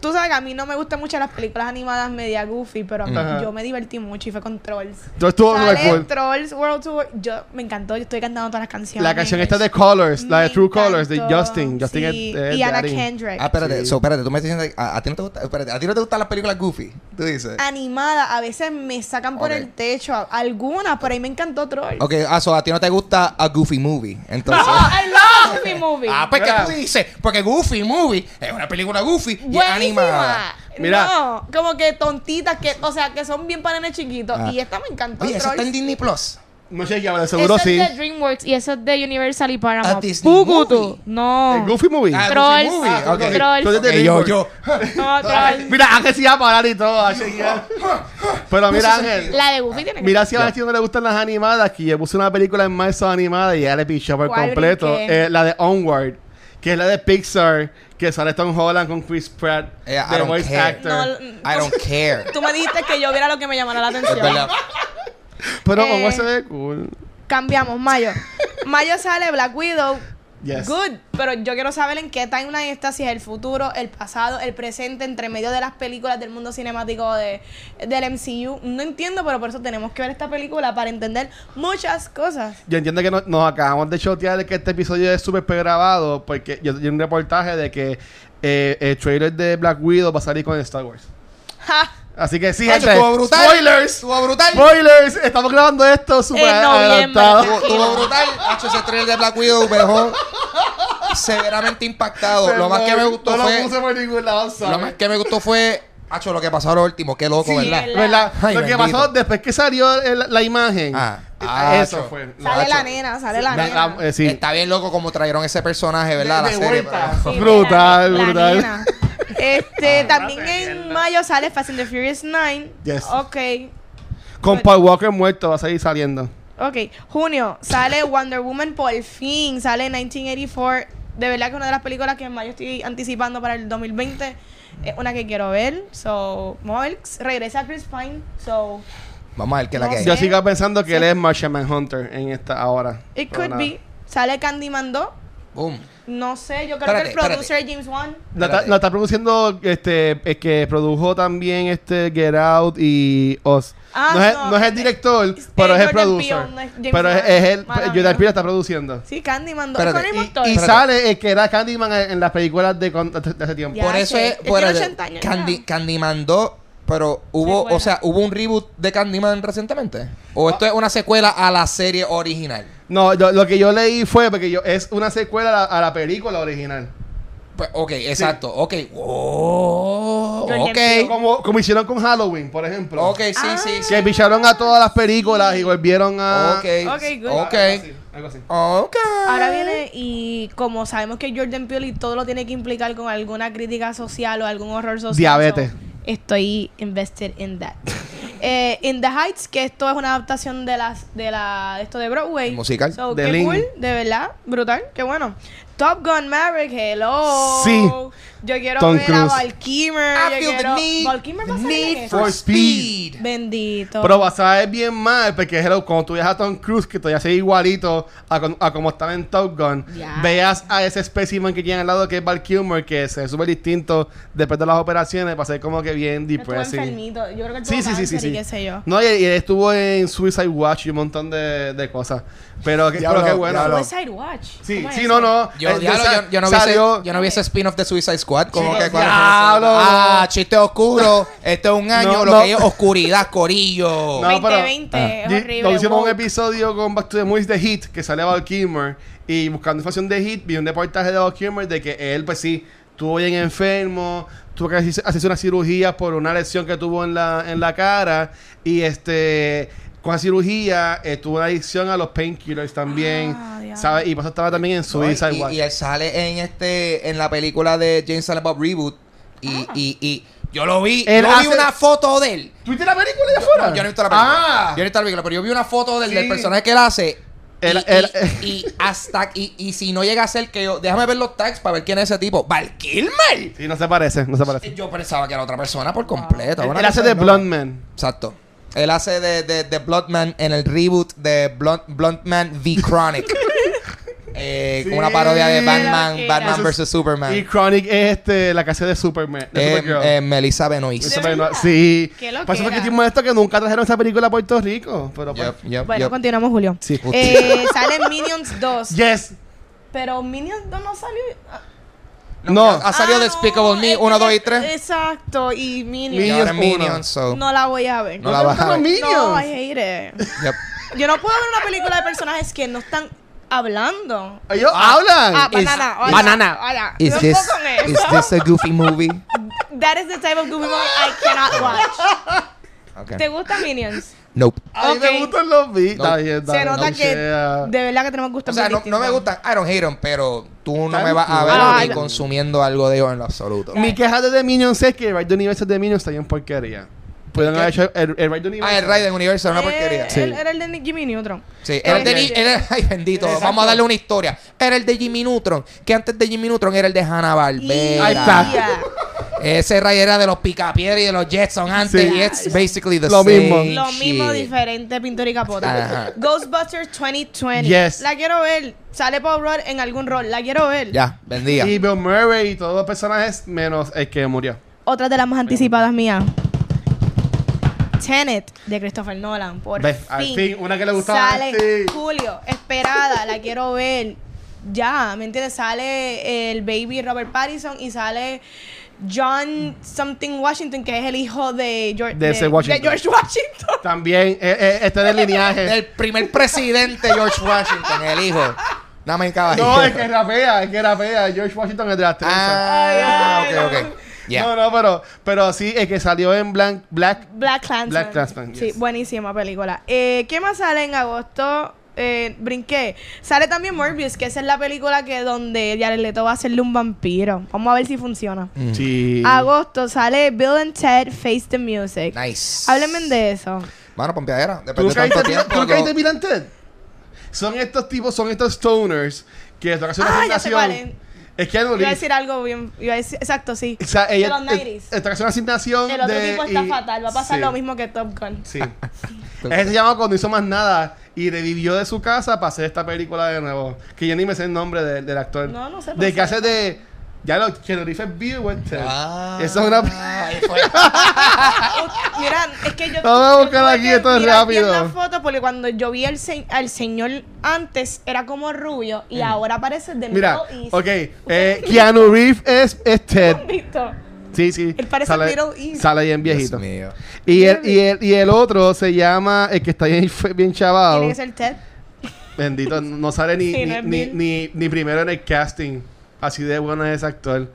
Speaker 3: tú sabes que a mí no me gustan mucho las películas animadas media goofy, pero a mí-
Speaker 2: Ajá.
Speaker 3: yo me divertí mucho y fue con Trolls.
Speaker 2: Yo
Speaker 3: Sale
Speaker 2: cool.
Speaker 3: Trolls World Tour. Yo me encantó, yo estoy cantando todas las canciones.
Speaker 2: La canción esta de Colors, la de
Speaker 3: Me
Speaker 2: True Colors, de. Justin. Justin
Speaker 3: Sí,
Speaker 2: es, es
Speaker 3: y Anna. Kendrick.
Speaker 1: Ah, espérate,
Speaker 2: Sí.
Speaker 1: so, espérate, tú me estás diciendo, a, a ti no te gusta, espérate, a ti no te gustan las películas goofy, tú dices.
Speaker 3: Animada, a veces me sacan por el techo, a- algunas, pero ahí me encantó Trolls.
Speaker 1: Ok, ah, so, a ti no te gusta a Goofy Movie, entonces.
Speaker 3: I love Goofy Movie.
Speaker 1: ah, pues
Speaker 2: Mira.
Speaker 1: tú dices, porque Goofy Movie es una película Goofy y es
Speaker 3: Buenísima.
Speaker 2: Mira.
Speaker 3: No, como que tontitas, que, o sea, que son bien para nenes chiquitos.
Speaker 1: Ah.
Speaker 3: Y esta me encantó.
Speaker 1: Oye, eso está en. Disney Plus.
Speaker 2: No sé, de seguro
Speaker 3: Eso
Speaker 2: sí.
Speaker 3: es de DreamWorks y eso es de Universal y Paramount. Pucutu.
Speaker 1: Movie.
Speaker 3: No.
Speaker 2: El Goofy Movie.
Speaker 1: Ah,
Speaker 3: Trolls.
Speaker 1: Goofy Movie,
Speaker 3: Ah,
Speaker 1: ok.
Speaker 3: Trolls.
Speaker 2: Entonces, de
Speaker 1: Ok, yo, yo.
Speaker 3: No, Trolls.
Speaker 2: Mira, Ángel sí va a parar y todo. Pero mira, Ángel.
Speaker 3: La de Goofy tiene que
Speaker 2: Mira si a Ángel no le gustan las animadas, que yo puse una película en marzo animada y ya le pichó por
Speaker 3: ¿Cuál
Speaker 2: completo. Eh, la de Onward, que es la de Pixar, que sale Tom Holland con Chris Pratt,
Speaker 1: Eh, I
Speaker 2: de
Speaker 1: don't
Speaker 2: voice
Speaker 1: care.
Speaker 2: actor.
Speaker 3: No,
Speaker 1: I don't care.
Speaker 3: Tú me dijiste que yo viera lo que me llamara la atención.
Speaker 2: Pero
Speaker 3: Eh,
Speaker 2: Onward se ve cool.
Speaker 3: Cambiamos, Mayo. Mayo sale Black Widow.
Speaker 2: Yes.
Speaker 3: Good, pero yo quiero saber en qué timeline está, si es el futuro, el pasado, el presente, entre medio de las películas del mundo cinemático de, del MCU. No entiendo, pero por eso tenemos que ver esta película para entender muchas cosas.
Speaker 2: Yo entiendo que no- nos acabamos de chotear de que este episodio es súper pregrabado porque yo vi un reportaje de que eh, el trailer de Black Widow va a salir con Star Wars. Así que sí,
Speaker 1: Hacho,
Speaker 2: gente.
Speaker 1: estuvo brutal.
Speaker 2: Spoilers.
Speaker 1: Estuvo brutal.
Speaker 2: Spoilers. Estamos grabando esto súper
Speaker 3: En noviembre.
Speaker 2: adelantado.
Speaker 1: Estuvo, estuvo brutal. Hacho, ese trailer de Black Widow me dejó severamente impactado. Lo más que me gustó
Speaker 2: no
Speaker 1: fue.
Speaker 2: lo puse por ningún lado, ¿sabes?
Speaker 1: Lo más que me gustó fue. Hacho, lo que pasó a lo último. Qué loco,
Speaker 2: Sí,
Speaker 1: ¿verdad?
Speaker 3: ¿verdad?
Speaker 2: ¿verdad?
Speaker 1: Ay,
Speaker 2: lo que
Speaker 1: bendito.
Speaker 2: pasó después que salió el- la imagen.
Speaker 1: Ah.
Speaker 2: eh,
Speaker 1: Ah,
Speaker 2: eso
Speaker 1: cho.
Speaker 2: fue.
Speaker 3: Sale la nena, sale la
Speaker 2: La-
Speaker 3: nena.
Speaker 2: la- eh, sí.
Speaker 1: Está bien loco como trajeron ese personaje, ¿verdad?
Speaker 2: De-
Speaker 1: la
Speaker 2: de
Speaker 1: serie.
Speaker 2: vuelta.
Speaker 1: pero-
Speaker 3: Sí,
Speaker 2: Brutal,
Speaker 3: la- la
Speaker 2: brutal.
Speaker 3: nena. Este, también en mayo sale Fast and the Furious 9.
Speaker 2: Yes.
Speaker 3: Ok.
Speaker 2: Con Paul Walker muerto va a seguir saliendo.
Speaker 3: Ok, junio sale Wonder Woman por fin, sale 1984. De verdad que es una de las películas que en mayo estoy anticipando para el 2020. Es una que quiero ver. So, vamos a ver. Regresa Chris Pine. So,
Speaker 1: Vamos a ver qué es la
Speaker 3: No
Speaker 1: que hay.
Speaker 2: Yo sigo pensando que
Speaker 3: Sí.
Speaker 2: él es Martian Manhunter en esta ahora.
Speaker 3: it could
Speaker 2: nada.
Speaker 3: be. Sale Candyman 2.
Speaker 1: Boom.
Speaker 3: No sé, yo creo que el producer James Wan.
Speaker 2: La, está-
Speaker 1: Espérate.
Speaker 2: la está produciendo este el que produjo también este Get Out y Oz.
Speaker 3: Ah,
Speaker 2: no, es,
Speaker 3: no,
Speaker 2: no es el
Speaker 3: eh,
Speaker 2: director,
Speaker 3: es-
Speaker 2: pero
Speaker 3: eh,
Speaker 2: es el producer.
Speaker 3: Peele, no es James
Speaker 2: pero es, es el Jordan. Peele está produciendo.
Speaker 3: Sí, Candyman 2.
Speaker 1: Espérate,
Speaker 3: Es con el
Speaker 2: Y, sale el que era Candyman en, en las películas de, de- de hace tiempo.
Speaker 3: Ya
Speaker 1: por eso es. Por el-
Speaker 3: 80 años
Speaker 1: Candy. Candyman 2, pero hubo, o sea, hubo un reboot de Candyman recientemente. ¿O esto es una secuela a la serie original?
Speaker 2: No, yo- lo que yo leí fue porque yo es una secuela a la, a la película original.
Speaker 1: Pues, ok, exacto. Ok. Oh,
Speaker 3: Jordan
Speaker 1: ok.
Speaker 3: Peele.
Speaker 2: Como, como hicieron con Halloween, por ejemplo.
Speaker 1: Ok, sí,
Speaker 3: Ah.
Speaker 1: sí, sí.
Speaker 2: Que picharon a todas las películas y volvieron a.
Speaker 1: Ok.
Speaker 3: Ok, good.
Speaker 1: Ok.
Speaker 2: Algo así, algo así.
Speaker 1: Ok.
Speaker 3: Ahora viene y como sabemos que Jordan Peele y todo lo tiene que implicar con alguna crítica social o algún horror social.
Speaker 2: Diabetes.
Speaker 3: so, estoy invested in that. Eh, in the Heights, que esto es una adaptación de las de la de esto de Broadway.
Speaker 1: Musical.
Speaker 3: So,
Speaker 2: De
Speaker 3: qué
Speaker 2: Lin.
Speaker 3: cool, de verdad, brutal, qué bueno. Top Gun Maverick, hello.
Speaker 2: Sí.
Speaker 3: Yo quiero
Speaker 2: Tom
Speaker 3: ver a. Val Kilmer.
Speaker 1: I
Speaker 3: yo
Speaker 1: feel the
Speaker 3: quiero...
Speaker 1: need,
Speaker 3: Val Kilmer va a
Speaker 1: the
Speaker 3: salir en
Speaker 1: need
Speaker 3: eso.
Speaker 1: for
Speaker 2: speed.
Speaker 3: Bendito.
Speaker 2: Pero vas a ver bien mal, porque hello, cuando tú veas a Tom Cruise, que todavía se igualito a, con- a como estaba en Top Gun,
Speaker 3: Ya.
Speaker 2: veas a ese espécimen que tiene al lado que es Val Kilmer, que se ve súper distinto después de las operaciones, va a ser como que bien depressing.
Speaker 3: Yo creo que
Speaker 2: Sí, sí, sí, sí, sí.
Speaker 3: qué sé yo.
Speaker 2: No, y, y él estuvo en Suicide Watch y un montón de, de cosas. Pero, que, pero qué bueno.
Speaker 3: Suicide Watch.
Speaker 2: Sí,
Speaker 3: ¿Cómo es
Speaker 2: sí, no, no.
Speaker 1: Yo,
Speaker 2: Eh,
Speaker 1: yo, yo no vi ese,
Speaker 2: salió-
Speaker 1: yo no vi ese spin-off de Suicide Squad. Como
Speaker 2: Chicos,
Speaker 1: que cuál es
Speaker 2: diablo,
Speaker 1: eso? Ah, chiste oscuro. Este es un año,
Speaker 2: No,
Speaker 1: lo
Speaker 2: no.
Speaker 1: que es oscuridad, corillo.
Speaker 2: No, pero-
Speaker 3: 2020
Speaker 1: Ah.
Speaker 3: es horrible.
Speaker 2: Hicimos un episodio con Back to the Movies de Hit, que sale Val Kilmer. Y buscando información de Hit, vi un reportaje de Val Kilmer de que él, pues sí, estuvo bien enfermo, tuvo que hacerse hacerse una cirugía por una lesión que tuvo en la, en la cara. Y este, con la cirugía, eh, tuvo una adicción a los painkillers también.
Speaker 3: Ah.
Speaker 2: ¿sabes? Y por eso estaba también en Suicide
Speaker 1: y,
Speaker 2: Watch.
Speaker 1: y él sale en este en la película de James Silent Bob Reboot. Y, y, y yo lo vi.
Speaker 2: Él
Speaker 1: yo vi una foto de él.
Speaker 2: ¿Tuviste la película de afuera?
Speaker 1: No, yo no he visto la película.
Speaker 2: Ah,
Speaker 1: Yo no he visto la película, pero yo vi una foto del,
Speaker 2: Sí.
Speaker 1: del personaje que él hace.
Speaker 2: El-
Speaker 1: y,
Speaker 2: el-
Speaker 1: y- y hasta y, y si no llega a ser que yo déjame ver los tags para ver quién es ese tipo Val Kilmer
Speaker 2: sí, no se parece, no se parece.
Speaker 1: yo pensaba que era otra persona por completo
Speaker 2: Él,
Speaker 1: Una
Speaker 2: él hace de
Speaker 1: no.
Speaker 2: Blonde Man.
Speaker 1: exacto él hace de, de, de Bloodman en el reboot de Blunt, Bluntman V Chronic eh,
Speaker 2: Sí.
Speaker 1: una parodia de Batman Batman vs Superman
Speaker 2: Y Chronic es este, la casa de Superman. De
Speaker 1: Eh, eh, Melissa Benoist
Speaker 3: ¿De
Speaker 2: Superman,
Speaker 3: verdad?
Speaker 2: Sí.
Speaker 3: Qué loquera.
Speaker 2: Por eso fue que estoy molesto que nunca trajeron esa película a Puerto Rico. Pero pues-
Speaker 1: Yep,
Speaker 3: Bueno,
Speaker 1: yep.
Speaker 3: continuamos, Julio.
Speaker 2: Sí.
Speaker 3: Eh, sale Minions 2.
Speaker 2: Yes.
Speaker 3: Pero Minions 2 no salió. Ah,
Speaker 2: No.
Speaker 1: ha salido
Speaker 3: ah,
Speaker 1: Despicable
Speaker 3: no,
Speaker 1: Me
Speaker 3: es
Speaker 1: 1,
Speaker 3: que-
Speaker 1: 2 y 3
Speaker 3: Exacto, y Minions.
Speaker 1: y ahora
Speaker 2: Minions
Speaker 1: Minions
Speaker 2: uno.
Speaker 1: so,
Speaker 3: No la voy a ver.
Speaker 1: No la
Speaker 2: ¿No
Speaker 1: vas a ver.
Speaker 2: los
Speaker 3: No, I
Speaker 2: Minions?
Speaker 3: hate it.
Speaker 1: yep.
Speaker 3: Yo no puedo ver una película de personajes que no están hablando.
Speaker 2: Ellos hablan.
Speaker 3: Ah,
Speaker 1: Is-
Speaker 3: banana. hola,
Speaker 2: Banana.
Speaker 3: hola.
Speaker 1: Is
Speaker 3: No
Speaker 1: this,
Speaker 3: puedo con
Speaker 1: is
Speaker 3: eso.
Speaker 1: this a goofy movie?
Speaker 3: That is the type of goofy movie I cannot watch.
Speaker 1: Okay.
Speaker 3: ¿Te gusta Minions?
Speaker 1: Nope.
Speaker 2: A mí
Speaker 3: Ok.
Speaker 2: me gustan los beats.
Speaker 1: No.
Speaker 2: Está bien,
Speaker 3: Se nota
Speaker 2: no
Speaker 3: que
Speaker 2: sea.
Speaker 3: de verdad que tenemos gustos
Speaker 1: O sea, no, no me gustan, I don't hate them, pero tú no me vas a ver
Speaker 3: cool.
Speaker 1: a mí consumiendo algo de ellos en lo absoluto.
Speaker 2: Mi queja de The Minions es que el Ride the Universe de Minions está bien porquería. Pueden haber hecho el, el Ride the Universe.
Speaker 1: Ah, el Raiden Universe era una
Speaker 3: Eh,
Speaker 1: porquería.
Speaker 2: Sí.
Speaker 3: él Era el de Jimmy Neutron.
Speaker 1: Sí, era el de
Speaker 3: Ok.
Speaker 1: Ni- era- ay bendito,
Speaker 2: Exacto.
Speaker 1: vamos a darle una historia. Era el de Jimmy Neutron, que antes de Jimmy Neutron era el de Hanna Barbera.
Speaker 2: Ahí está.
Speaker 3: Ya.
Speaker 1: Ese Ray era de los Picapiedra y de los Jetson antes
Speaker 2: Sí.
Speaker 1: y it's basically the
Speaker 2: Lo
Speaker 1: same
Speaker 2: mismo.
Speaker 3: Lo mismo, diferente, pintura y capota. Ghostbusters 2020.
Speaker 2: Yes.
Speaker 3: La quiero ver. Sale Paul Rudd en algún rol. La quiero ver.
Speaker 1: Ya, vendía.
Speaker 2: Y Bill Murray y todos los personajes menos el que murió.
Speaker 3: Otra de las más anticipadas mías. Tenet de Christopher Nolan. Por
Speaker 2: Ve,
Speaker 3: fin.
Speaker 2: al fin, una que le gustaba.
Speaker 3: Sale
Speaker 2: Sí.
Speaker 3: Julio. Esperada. la quiero ver. Ya, ¿me entiendes? Sale el baby Robert Pattinson y sale John something Washington, que es el hijo de George,
Speaker 2: De Washington.
Speaker 3: George Washington.
Speaker 2: También, eh, eh, este del lineaje.
Speaker 1: El primer presidente George Washington, el hijo.
Speaker 2: No, es que rapea, es que rapea. George Washington es de las tres.
Speaker 1: Ah,
Speaker 3: Ay,
Speaker 1: ok,
Speaker 3: ay,
Speaker 1: ok. Ya.
Speaker 2: No, no, pero, pero sí, es que salió en Blank, Black.
Speaker 3: Black Clansman.
Speaker 2: Black Klansman,
Speaker 3: Sí, buenísima película. Eh, ¿Qué más sale en agosto? Eh, brinqué. Sale también Morbius, que esa es la película que donde Jared Leto va a hacerle un vampiro. Vamos a ver si funciona.
Speaker 1: Mm.
Speaker 2: Sí.
Speaker 3: Agosto sale Bill and Ted Face the Music.
Speaker 1: Nice.
Speaker 3: Háblenme de eso.
Speaker 1: Bueno, pompeadera.
Speaker 2: ¿Tú
Speaker 1: Después de tanto
Speaker 2: viste,
Speaker 1: tiempo.
Speaker 2: ¿tú nunca
Speaker 1: lo-
Speaker 2: viste Bill and Ted? Son estos tipos, son estos stoners que te hacen una
Speaker 3: Ah, ya sé
Speaker 2: asignación.
Speaker 3: cuál es.
Speaker 2: Es que
Speaker 3: Iba a decir algo bien. Iba a decir, exacto, sí.
Speaker 2: O sea, ella
Speaker 3: de los 90s.
Speaker 2: eh, te hace una asignación.
Speaker 3: El otro
Speaker 2: de,
Speaker 3: tipo está
Speaker 2: y-
Speaker 3: fatal. Va a pasar
Speaker 2: sí,
Speaker 3: lo mismo que Top Gun.
Speaker 2: Sí. Ese se llama cuando hizo más nada y revivió de su casa para hacer esta película de nuevo. Que yo ni me sé el nombre de- del actor.
Speaker 3: No, no sé,
Speaker 2: De que hace de. Ya lo que lo dice Bill Weston.
Speaker 1: Ah,
Speaker 2: Eso es una.
Speaker 3: Mira, es que yo.
Speaker 2: Vamos a buscar aquí
Speaker 3: que
Speaker 2: esto
Speaker 3: bien
Speaker 2: rápido.
Speaker 3: la foto porque cuando yo vi al, se- al señor antes era como rubio y ahora parece de
Speaker 2: Mm. Mira, ok. Eh, Keanu Reeves es, es Ted.
Speaker 3: ¿Visto?
Speaker 2: Sí, sí.
Speaker 3: Él parece
Speaker 2: sale,
Speaker 3: Middle East.
Speaker 2: Sale bien viejito.
Speaker 1: Dios mío.
Speaker 2: Y el, y, el, y el otro se llama, el que está bien, bien chavado.
Speaker 3: Tiene que ser Ted.
Speaker 2: Bendito, no sale ni,
Speaker 3: Sí,
Speaker 2: ni,
Speaker 3: no es
Speaker 2: ni, ni- ni primero en el casting. Así de bueno es ese actor.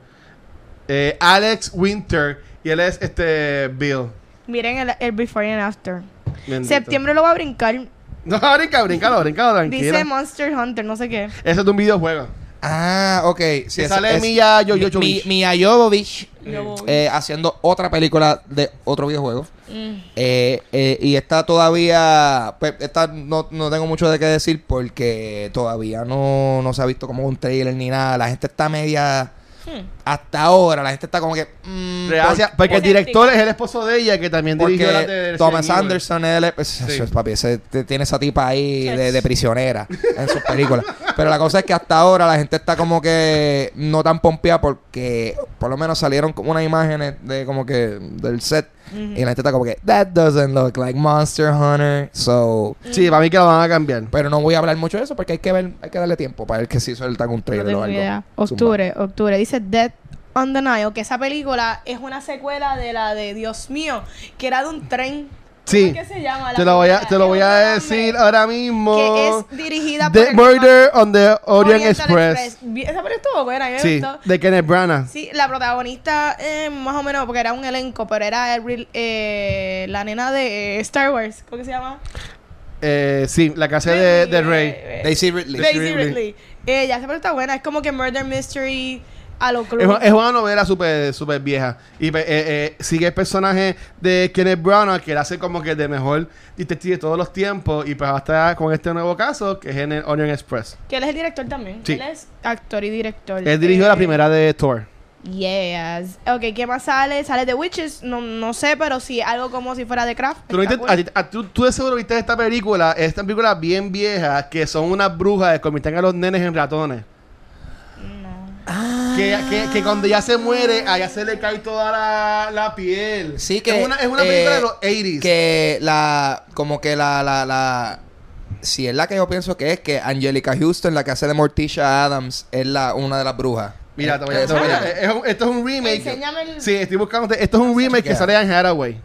Speaker 2: Eh, Alex Winter. Y él es este Bill.
Speaker 3: Miren el, el before and after.
Speaker 2: Bendito.
Speaker 3: Septiembre lo va a brincar.
Speaker 2: No, brinca, brincalo, brincalo, tranquilo.
Speaker 3: Dice Monster Hunter, no sé qué.
Speaker 2: Ese es de un videojuego.
Speaker 1: Ah, ok. Sí,
Speaker 2: Que
Speaker 1: es-
Speaker 2: sale
Speaker 1: es-
Speaker 2: Mia Jo-
Speaker 1: Mi-
Speaker 2: Jovovich.
Speaker 1: Mi- Mia Jovovich,
Speaker 3: Jovovich.
Speaker 1: eh, haciendo otra película de otro videojuego.
Speaker 3: Mm.
Speaker 1: Eh, eh, y está todavía. Pues, esta no, no tengo mucho de qué decir porque todavía no, no se ha visto como un trailer ni nada. La gente está media.
Speaker 3: Hmm.
Speaker 1: Hasta ahora, la gente está como que. mm,
Speaker 2: Gracias,
Speaker 1: por-
Speaker 2: porque el director es el esposo de ella, que también dirigió la de
Speaker 1: Thomas. Anderson, él es- pues, eso es, papi, ese- te- tiene esa tipa ahí de, de prisionera en sus películas. Pero la cosa es que hasta ahora la gente está como que no tan pompeada porque por lo menos salieron como unas imágenes de como que del set y la gente está como que that doesn't look like Monster Hunter. So,
Speaker 2: Sí, para mí que la van a cambiar.
Speaker 1: pero no voy a hablar mucho de eso porque hay que ver, hay que darle tiempo para ver que si sueltan un
Speaker 3: No
Speaker 1: trailer o
Speaker 3: tengo
Speaker 1: algo.
Speaker 3: idea.
Speaker 1: Zumba.
Speaker 3: Octubre, octubre. Dice Death on the Nile, que esa película es una secuela de la de Dios mío, que era de un tren.
Speaker 2: Sí.
Speaker 3: ¿Cómo es que se llama? la
Speaker 2: Te lo voy a, te lo voy a decir ahora mismo.
Speaker 3: Que es dirigida por
Speaker 2: The Murder on the Orient
Speaker 3: Oriental
Speaker 2: Express.
Speaker 3: Vi- Esa película estuvo buena, a mí me
Speaker 2: Sí,
Speaker 3: gustó.
Speaker 2: de Kenneth Branagh.
Speaker 3: Sí, la protagonista, eh, más o menos, porque era un elenco, pero era el eh, la nena de eh, Star Wars. ¿Cómo que se llama?
Speaker 2: Eh, sí, la casa de, de Rey.
Speaker 3: Eh,
Speaker 1: Daisy Ridley.
Speaker 3: Daisy
Speaker 2: Ridley.
Speaker 3: Ridley. Ella, esa película está buena. Es como que Murder Mystery a lo club.
Speaker 2: Es, una- es una novela súper super vieja. Y pues, eh, eh, sigue el personaje de Kenneth Branagh, que él hace como que de mejor detective de todos los tiempos. Y pues va a estar con este nuevo caso, que es en el Orient Express.
Speaker 3: Que él es el director también.
Speaker 2: Sí.
Speaker 3: Él es actor y director.
Speaker 2: Él dirigió
Speaker 3: Eh,
Speaker 2: la primera de Thor.
Speaker 3: Yes. Ok, ¿qué más sale? Sale The Witches. No, no sé, pero sí, algo como si fuera de Craft.
Speaker 2: ¿Tú, no
Speaker 3: Está
Speaker 2: viste-
Speaker 3: cool.
Speaker 2: a ti- a- tú, tú de seguro viste esta película, esta película bien vieja, que son unas brujas que convierten a los nenes en ratones. Que, que, que cuando ya se muere, allá se le cae toda la, la piel.
Speaker 1: Sí, que.
Speaker 2: Es una, es una
Speaker 1: eh,
Speaker 2: película de los 80s.
Speaker 1: Que la. Como que la. la, la si es la que yo pienso que es, que Angelica Houston, la que hace de Morticia Adams, es la, una de las brujas.
Speaker 2: Mira, te voy a, te voy a- esto es un remake.
Speaker 3: Enséñame el-
Speaker 2: Sí, estoy buscando. Esto es un remake que sale en Hathaway.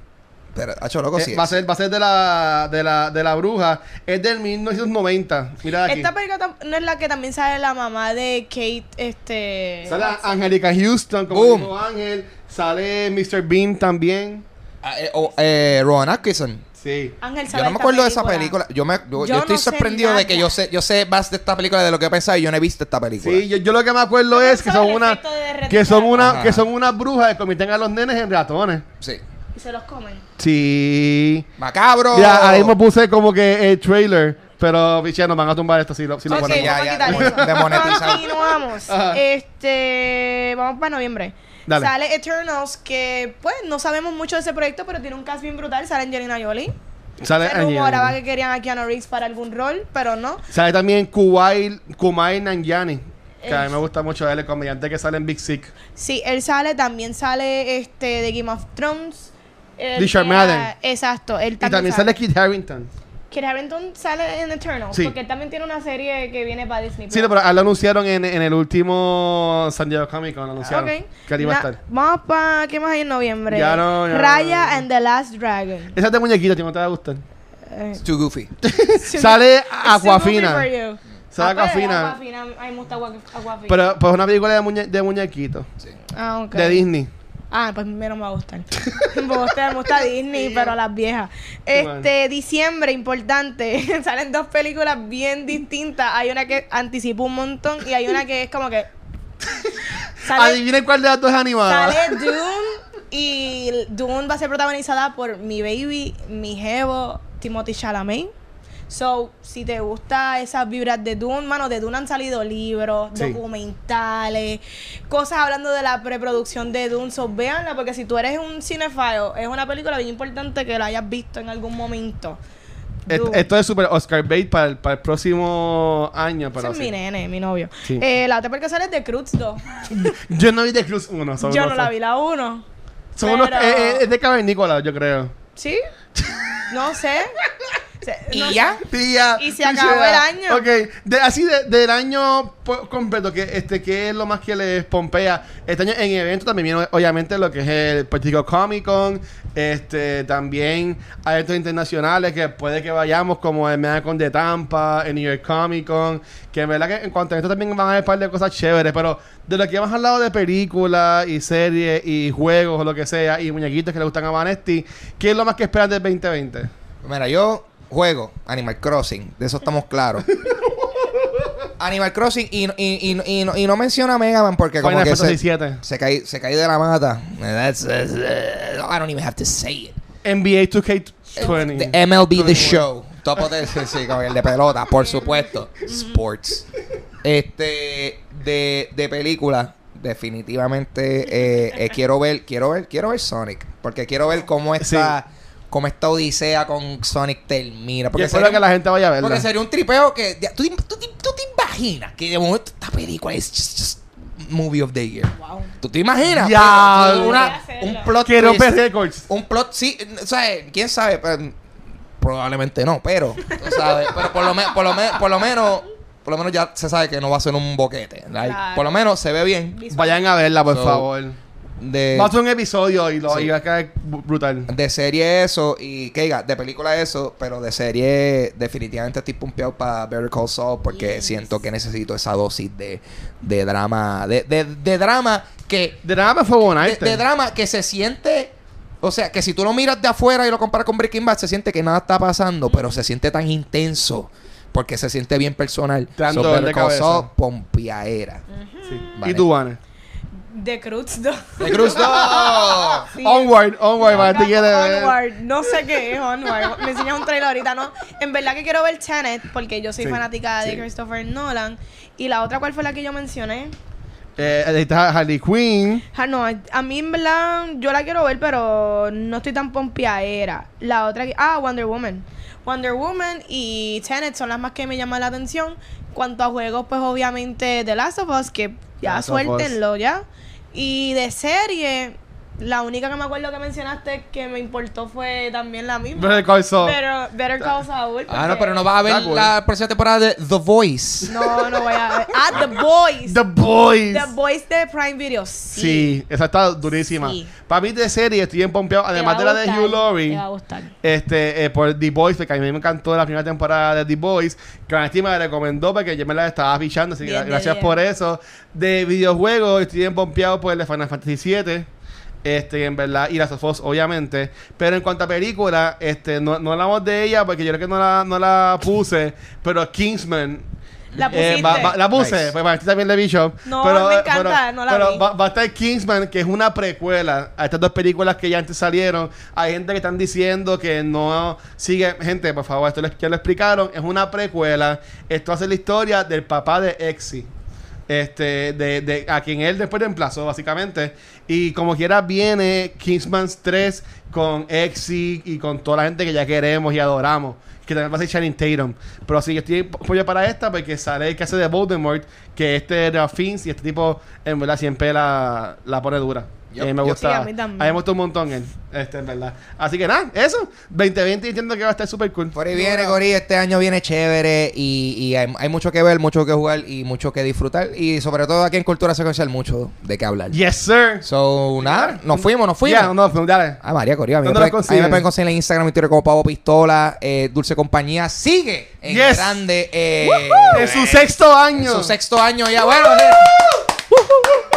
Speaker 1: Pero, hacho, loco,
Speaker 2: Eh,
Speaker 1: sí.
Speaker 2: va, a ser, va a ser de la, de la, de la bruja. Es del 1990. Mira aquí.
Speaker 3: Esta película no es la que también sale la mamá de Kate, este...
Speaker 2: Sale Angelica Houston como
Speaker 1: Boom.
Speaker 2: dijo Ángel. Sale Mr. Bean también.
Speaker 1: Ah, eh, o, eh, Rowan Atkinson.
Speaker 2: Sí.
Speaker 3: Ángel
Speaker 1: Yo no me acuerdo de esa película. Yo, me, yo,
Speaker 3: Yo
Speaker 1: yo estoy
Speaker 3: no
Speaker 1: sorprendido de que yo sé, yo sé más de esta película de lo que he pensado y yo no he visto esta película.
Speaker 2: Sí, yo, yo lo que me acuerdo
Speaker 3: Yo
Speaker 2: es que
Speaker 3: pensaba
Speaker 2: son una que son una
Speaker 1: Ajá.
Speaker 2: que son unas brujas que convierten a los nenes en ratones.
Speaker 1: Sí.
Speaker 3: Se los comen.
Speaker 2: Sí.
Speaker 1: Macabro.
Speaker 2: Ya, ahí mismo puse como que el trailer, pero biche, nos van a tumbar esto si lo, si lo ponemos.
Speaker 1: ya,
Speaker 3: vamos
Speaker 1: ya.
Speaker 3: Continuamos.
Speaker 2: Ajá.
Speaker 3: Este... Vamos para noviembre.
Speaker 2: Dale.
Speaker 3: Sale Eternals, que pues no sabemos mucho de ese proyecto, pero tiene un cast bien brutal. Sale Angelina Jolie.
Speaker 2: Sale,
Speaker 3: Se rumoraba que querían a Keanu Reeves para algún rol, pero no.
Speaker 2: Sale también Kuwait, Kumail Nanjiani, que a mí me gusta mucho él, el comediante que sale en Big Sick.
Speaker 3: Sí, él sale, también sale este de Game of Thrones.
Speaker 2: Richard Madden.
Speaker 3: Exacto, él
Speaker 2: Y
Speaker 3: también,
Speaker 2: también sale Kit Harington.
Speaker 3: Kit Harington sale en Eternals,
Speaker 2: Sí.
Speaker 3: porque él también tiene una serie que viene para Disney.
Speaker 2: Sí, pero lo anunciaron en, en el último San Diego Comic Con, lo anunciaron.
Speaker 3: Ok.
Speaker 2: Que él iba a estar.
Speaker 3: Vamos para, ¿qué más hay en noviembre?
Speaker 2: Ya no, ya
Speaker 3: Raya
Speaker 2: no.
Speaker 3: and the Last Dragon.
Speaker 2: Esa es de muñequito, tío, no te va a gustar.
Speaker 3: Eh,
Speaker 1: It's too goofy.
Speaker 2: Sale Aquafina. Sale Aquafina.
Speaker 3: Aquafina, a mí me gusta Aqua- Aquafina.
Speaker 2: Pero pues una película de, muñe de muñequitos.
Speaker 3: ah, ok.
Speaker 2: De Disney.
Speaker 3: Ah, pues menos me va a gustar. me gusta, me gusta Disney, pero las viejas. Este, diciembre, importante. Salen dos películas bien distintas. Hay una que anticipa un montón y hay una que es como que. Sale,
Speaker 2: Adivinen cuál de las dos es animada.
Speaker 3: sale Dune y Dune va a ser protagonizada por mi baby, mi jevo, Timothy Chalamet. So, si te gusta esas vibras de Dune, mano, de Dune han salido libros,
Speaker 2: Sí.
Speaker 3: documentales, cosas hablando de la preproducción de Dune. So, véanla, porque si tú eres un cinephile, es una película bien importante que la hayas visto en algún momento.
Speaker 2: Est-. Esto es super Oscar bait para el, para el próximo año. Pero
Speaker 3: es mi nene, mi novio.
Speaker 2: Sí.
Speaker 3: Eh, la otra película sale es de Cruz 2.
Speaker 2: Yo no vi The Cruz 1. Son
Speaker 3: Yo no la vi, la 1.
Speaker 2: Son unos,
Speaker 3: pero-
Speaker 2: eh, eh, es de cavernícola, yo creo.
Speaker 3: ¿Sí? No sé. Se-
Speaker 1: ¿Y
Speaker 3: no
Speaker 1: ya?
Speaker 3: Y se acabó el año.
Speaker 2: Ok, de, así de- del año completo, que este que es lo más que les pompea. Este año en eventos también viene obviamente lo que es el Puerto Rico Comic Con. Este, también hay eventos internacionales que puede que vayamos, como el Medacon de Tampa, el New York Comic Con. Que en verdad que en cuanto a esto también van a haber un par de cosas chéveres. Pero de lo que hemos hablado de películas y series y juegos o lo que sea, y muñequitos que le gustan a Vanesti, ¿qué es lo más que esperan del 2020?
Speaker 1: Mira, yo juego Animal Crossing, de eso estamos claros. Animal Crossing y, y, y, y, no, y no menciona Mega Man porque como
Speaker 2: Final
Speaker 1: que se,
Speaker 2: 7.
Speaker 1: se, cae, se cae de la mata. That's, that's, uh, I don't even have to say it.
Speaker 2: NBA 2K20.
Speaker 1: The MLB The
Speaker 2: 21.
Speaker 1: Show. Topo de, sí, sí, el de pelota, por supuesto. Sports. Este, de, de película, definitivamente eh, eh, quiero ver, quiero ver, quiero ver Sonic. Porque quiero ver cómo esta, cómo esta odisea con Sonic termina.
Speaker 2: Y
Speaker 1: Porque
Speaker 2: espero
Speaker 1: sería,
Speaker 2: que la gente vaya a verla.
Speaker 1: porque sería un tripeo que. ya, ¿tú, te- tú tú te imaginas que de momento esta película es just, just movie of the year?
Speaker 3: Wow.
Speaker 1: ¿Tú te imaginas?
Speaker 2: Ya.
Speaker 1: Una- un plot
Speaker 2: Quiero
Speaker 1: twist.
Speaker 2: ver récords.
Speaker 1: Un plot, sí, o sea, quién sabe, Pero, probablemente no, pero, tú sabes, pero por lo, me- por, lo me- por lo menos, por lo menos ya se sabe que no va a ser un boquete, like,
Speaker 3: Claro.
Speaker 1: por lo menos se ve bien.
Speaker 3: Visual.
Speaker 2: Vayan a verla, por
Speaker 1: So,
Speaker 2: favor.
Speaker 1: De,
Speaker 2: Va a ser un episodio y, lo,
Speaker 1: Sí.
Speaker 2: va a caer brutal.
Speaker 1: de serie eso y que diga, de película eso, pero de serie definitivamente estoy pumpeado para Better Call Saul porque
Speaker 3: Yes.
Speaker 1: siento que necesito esa dosis de, de drama, de, de, de drama que
Speaker 2: De me fue buena
Speaker 1: de,
Speaker 2: este.
Speaker 1: de drama que se siente. O sea, que si tú lo miras de afuera y lo comparas con Breaking Bad, se siente que nada está pasando, pero se siente tan intenso. Porque se siente bien personal.
Speaker 2: Dando
Speaker 1: So,
Speaker 2: de. Sí.
Speaker 1: Vale.
Speaker 2: ¿Y tú, Vane?
Speaker 3: The Cruz 2.
Speaker 1: ¡De Cruz no!
Speaker 3: Sí.
Speaker 2: Onward, onward, para ti quieres ver.
Speaker 3: Onward. No sé qué es Onward. Me enseñas un trailer ahorita, ¿no? En verdad que quiero ver Tenet porque yo soy
Speaker 2: Sí,
Speaker 3: fanática de
Speaker 2: sí.
Speaker 3: Christopher Nolan. Y la otra, ¿cuál fue la que yo mencioné?
Speaker 2: Eh, ahí está Harley Quinn.
Speaker 3: Ah, no, a mí en verdad yo la quiero ver, pero no estoy tan pompiaera. La otra que... Ah, Wonder Woman. Wonder Woman y Tenet son las más que me llaman la atención. Cuanto a juegos, pues obviamente The Last of Us, que ya suéltenlo ya. Y de serie, la única que me acuerdo que mencionaste que me importó fue también la misma.
Speaker 2: Better Call Saul.
Speaker 3: Pero Better Call Saul.
Speaker 1: Ah, no, pero no vas a ver la próxima temporada de The Voice.
Speaker 3: No, no voy a ver. Ah, The Boys.
Speaker 2: The Boys.
Speaker 3: The Boys de Prime Video, sí.
Speaker 2: Sí, esa está durísima.
Speaker 3: Sí.
Speaker 2: Para mí de serie estoy bien pompeado. Además de la de Hugh Laurie.
Speaker 3: Te va a gustar.
Speaker 2: Este, eh, por The Boys, porque a mí me encantó la primera temporada de The Boys. Que Vanesti me la recomendó porque yo me la estaba pichando. Así que gracias por eso. De videojuegos, estoy bien pompeado por el de Final Fantasy VII. Este, en verdad, y las of Us, obviamente. Pero en cuanto a película, este, no, no hablamos de ella porque yo creo que no la, no la puse. Pero Kingsman.
Speaker 3: La
Speaker 2: eh, va- va- la puse,
Speaker 1: Nice.
Speaker 2: pues Vanesti también la vi yo.
Speaker 3: No,
Speaker 2: pero,
Speaker 3: me
Speaker 2: eh,
Speaker 3: encanta,
Speaker 2: pero-
Speaker 3: no la
Speaker 2: pero
Speaker 3: vi.
Speaker 2: va, va a estar Kingsman, que es una precuela a estas dos películas que ya antes salieron. Hay gente que están diciendo que no sigue. Gente, por favor, esto les- ya lo explicaron. Es una precuela. Esto hace la historia del papá de Exy. Este, de, de a quien él después reemplazó, básicamente. Y como quiera, viene Kingsman 3 con Exy y con toda la gente que ya queremos y adoramos. Que también va a ser Channing Tatum. Pero sí, yo estoy apoyo para esta porque sale el que hace de Voldemort, que este era Fins y este tipo, en verdad, siempre la, la pone dura.
Speaker 1: Yup,
Speaker 2: y a mí me gusta.
Speaker 3: Sí, a mí también.
Speaker 2: me gusta un montón él, este, en verdad. Así que nada, eso. 2020 entiendo que va a estar súper cool.
Speaker 1: Por ahí viene, Gori, este año viene chévere y, y hay, hay mucho que ver, mucho que jugar y mucho que disfrutar. Y sobre todo aquí en Cultura Secuencial, mucho de qué hablar.
Speaker 2: Yes, sir.
Speaker 1: So, nada, nos fuimos, nos fuimos.
Speaker 2: Ya, no, no, dale.
Speaker 1: Ah, María Coria, a mí, me
Speaker 2: ¿Dónde
Speaker 1: pueden,
Speaker 2: la
Speaker 1: a mí me pueden conseguir en Instagram y Twitter como Pavo Pistola. Eh, Dulce Compañía sigue en
Speaker 2: Yes.
Speaker 1: grande. Eh,
Speaker 2: En su sexto
Speaker 1: en
Speaker 2: año.
Speaker 1: su sexto año ya. Bueno, eh.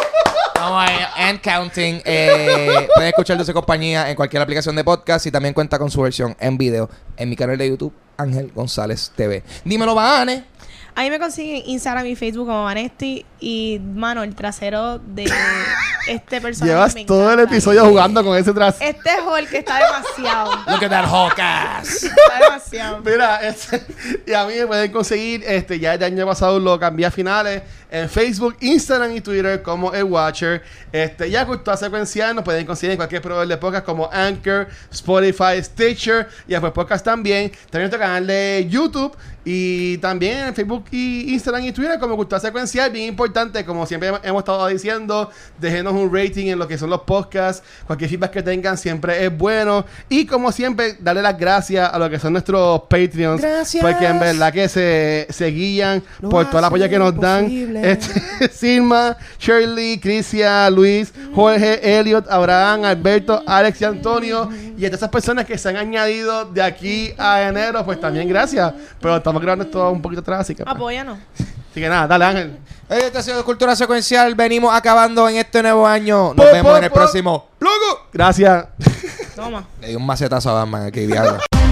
Speaker 1: Vamos ahí, and counting. Eh, pueden escuchar Dulce Compañía en cualquier aplicación de podcast y también cuenta con su versión en video en mi canal de YouTube, Ángel González TV. Dímelo, Vane.
Speaker 3: Ahí me consiguen Instagram y Facebook como Vanesti. Y, mano, el trasero de este personaje.
Speaker 2: Llevas
Speaker 3: me
Speaker 2: todo el episodio jugando con ese tras.
Speaker 3: Este Hulk está demasiado.
Speaker 1: Look at that Hulk ass.
Speaker 3: Está demasiado.
Speaker 2: Mira, este, y a mí me pueden conseguir, este, ya el año pasado lo cambié a finales, en Facebook, Instagram y Twitter como El Watcher. Este, ya Cultura Secuencial nos pueden conseguir en cualquier proveedor de podcast como Anchor, Spotify, Stitcher y después podcast también. También nuestro canal de YouTube y también en Facebook y Instagram y Twitter como Cultura Secuencial. Bien importante, como siempre hemos estado diciendo, déjenos un rating en lo que son los podcasts. Cualquier feedback que tengan siempre es bueno. Y como siempre, darle las gracias a lo que son nuestros Patreons.
Speaker 1: Gracias.
Speaker 2: Porque en verdad que se, se guían
Speaker 1: Lo
Speaker 2: por todo el apoyo que nos dan. Este, Silma, Shirley, Crisia, Luis, Jorge, Elliot, Abraham, Alberto, Alex y Antonio. Y a todas esas personas que se han añadido de aquí a enero, pues también gracias. Pero estamos grabando esto un poquito atrás, así que. pues.
Speaker 3: Apóyanos.
Speaker 2: Así que nada, dale Ángel.
Speaker 1: Esta ha sido Cultura Secuencial. Venimos acabando en este nuevo año. Nos
Speaker 2: Po,
Speaker 1: vemos
Speaker 2: po,
Speaker 1: en el
Speaker 2: po.
Speaker 1: próximo. ¡Loco!
Speaker 2: Gracias.
Speaker 3: Toma.
Speaker 1: Le di un macetazo a Batman aquí, diablo.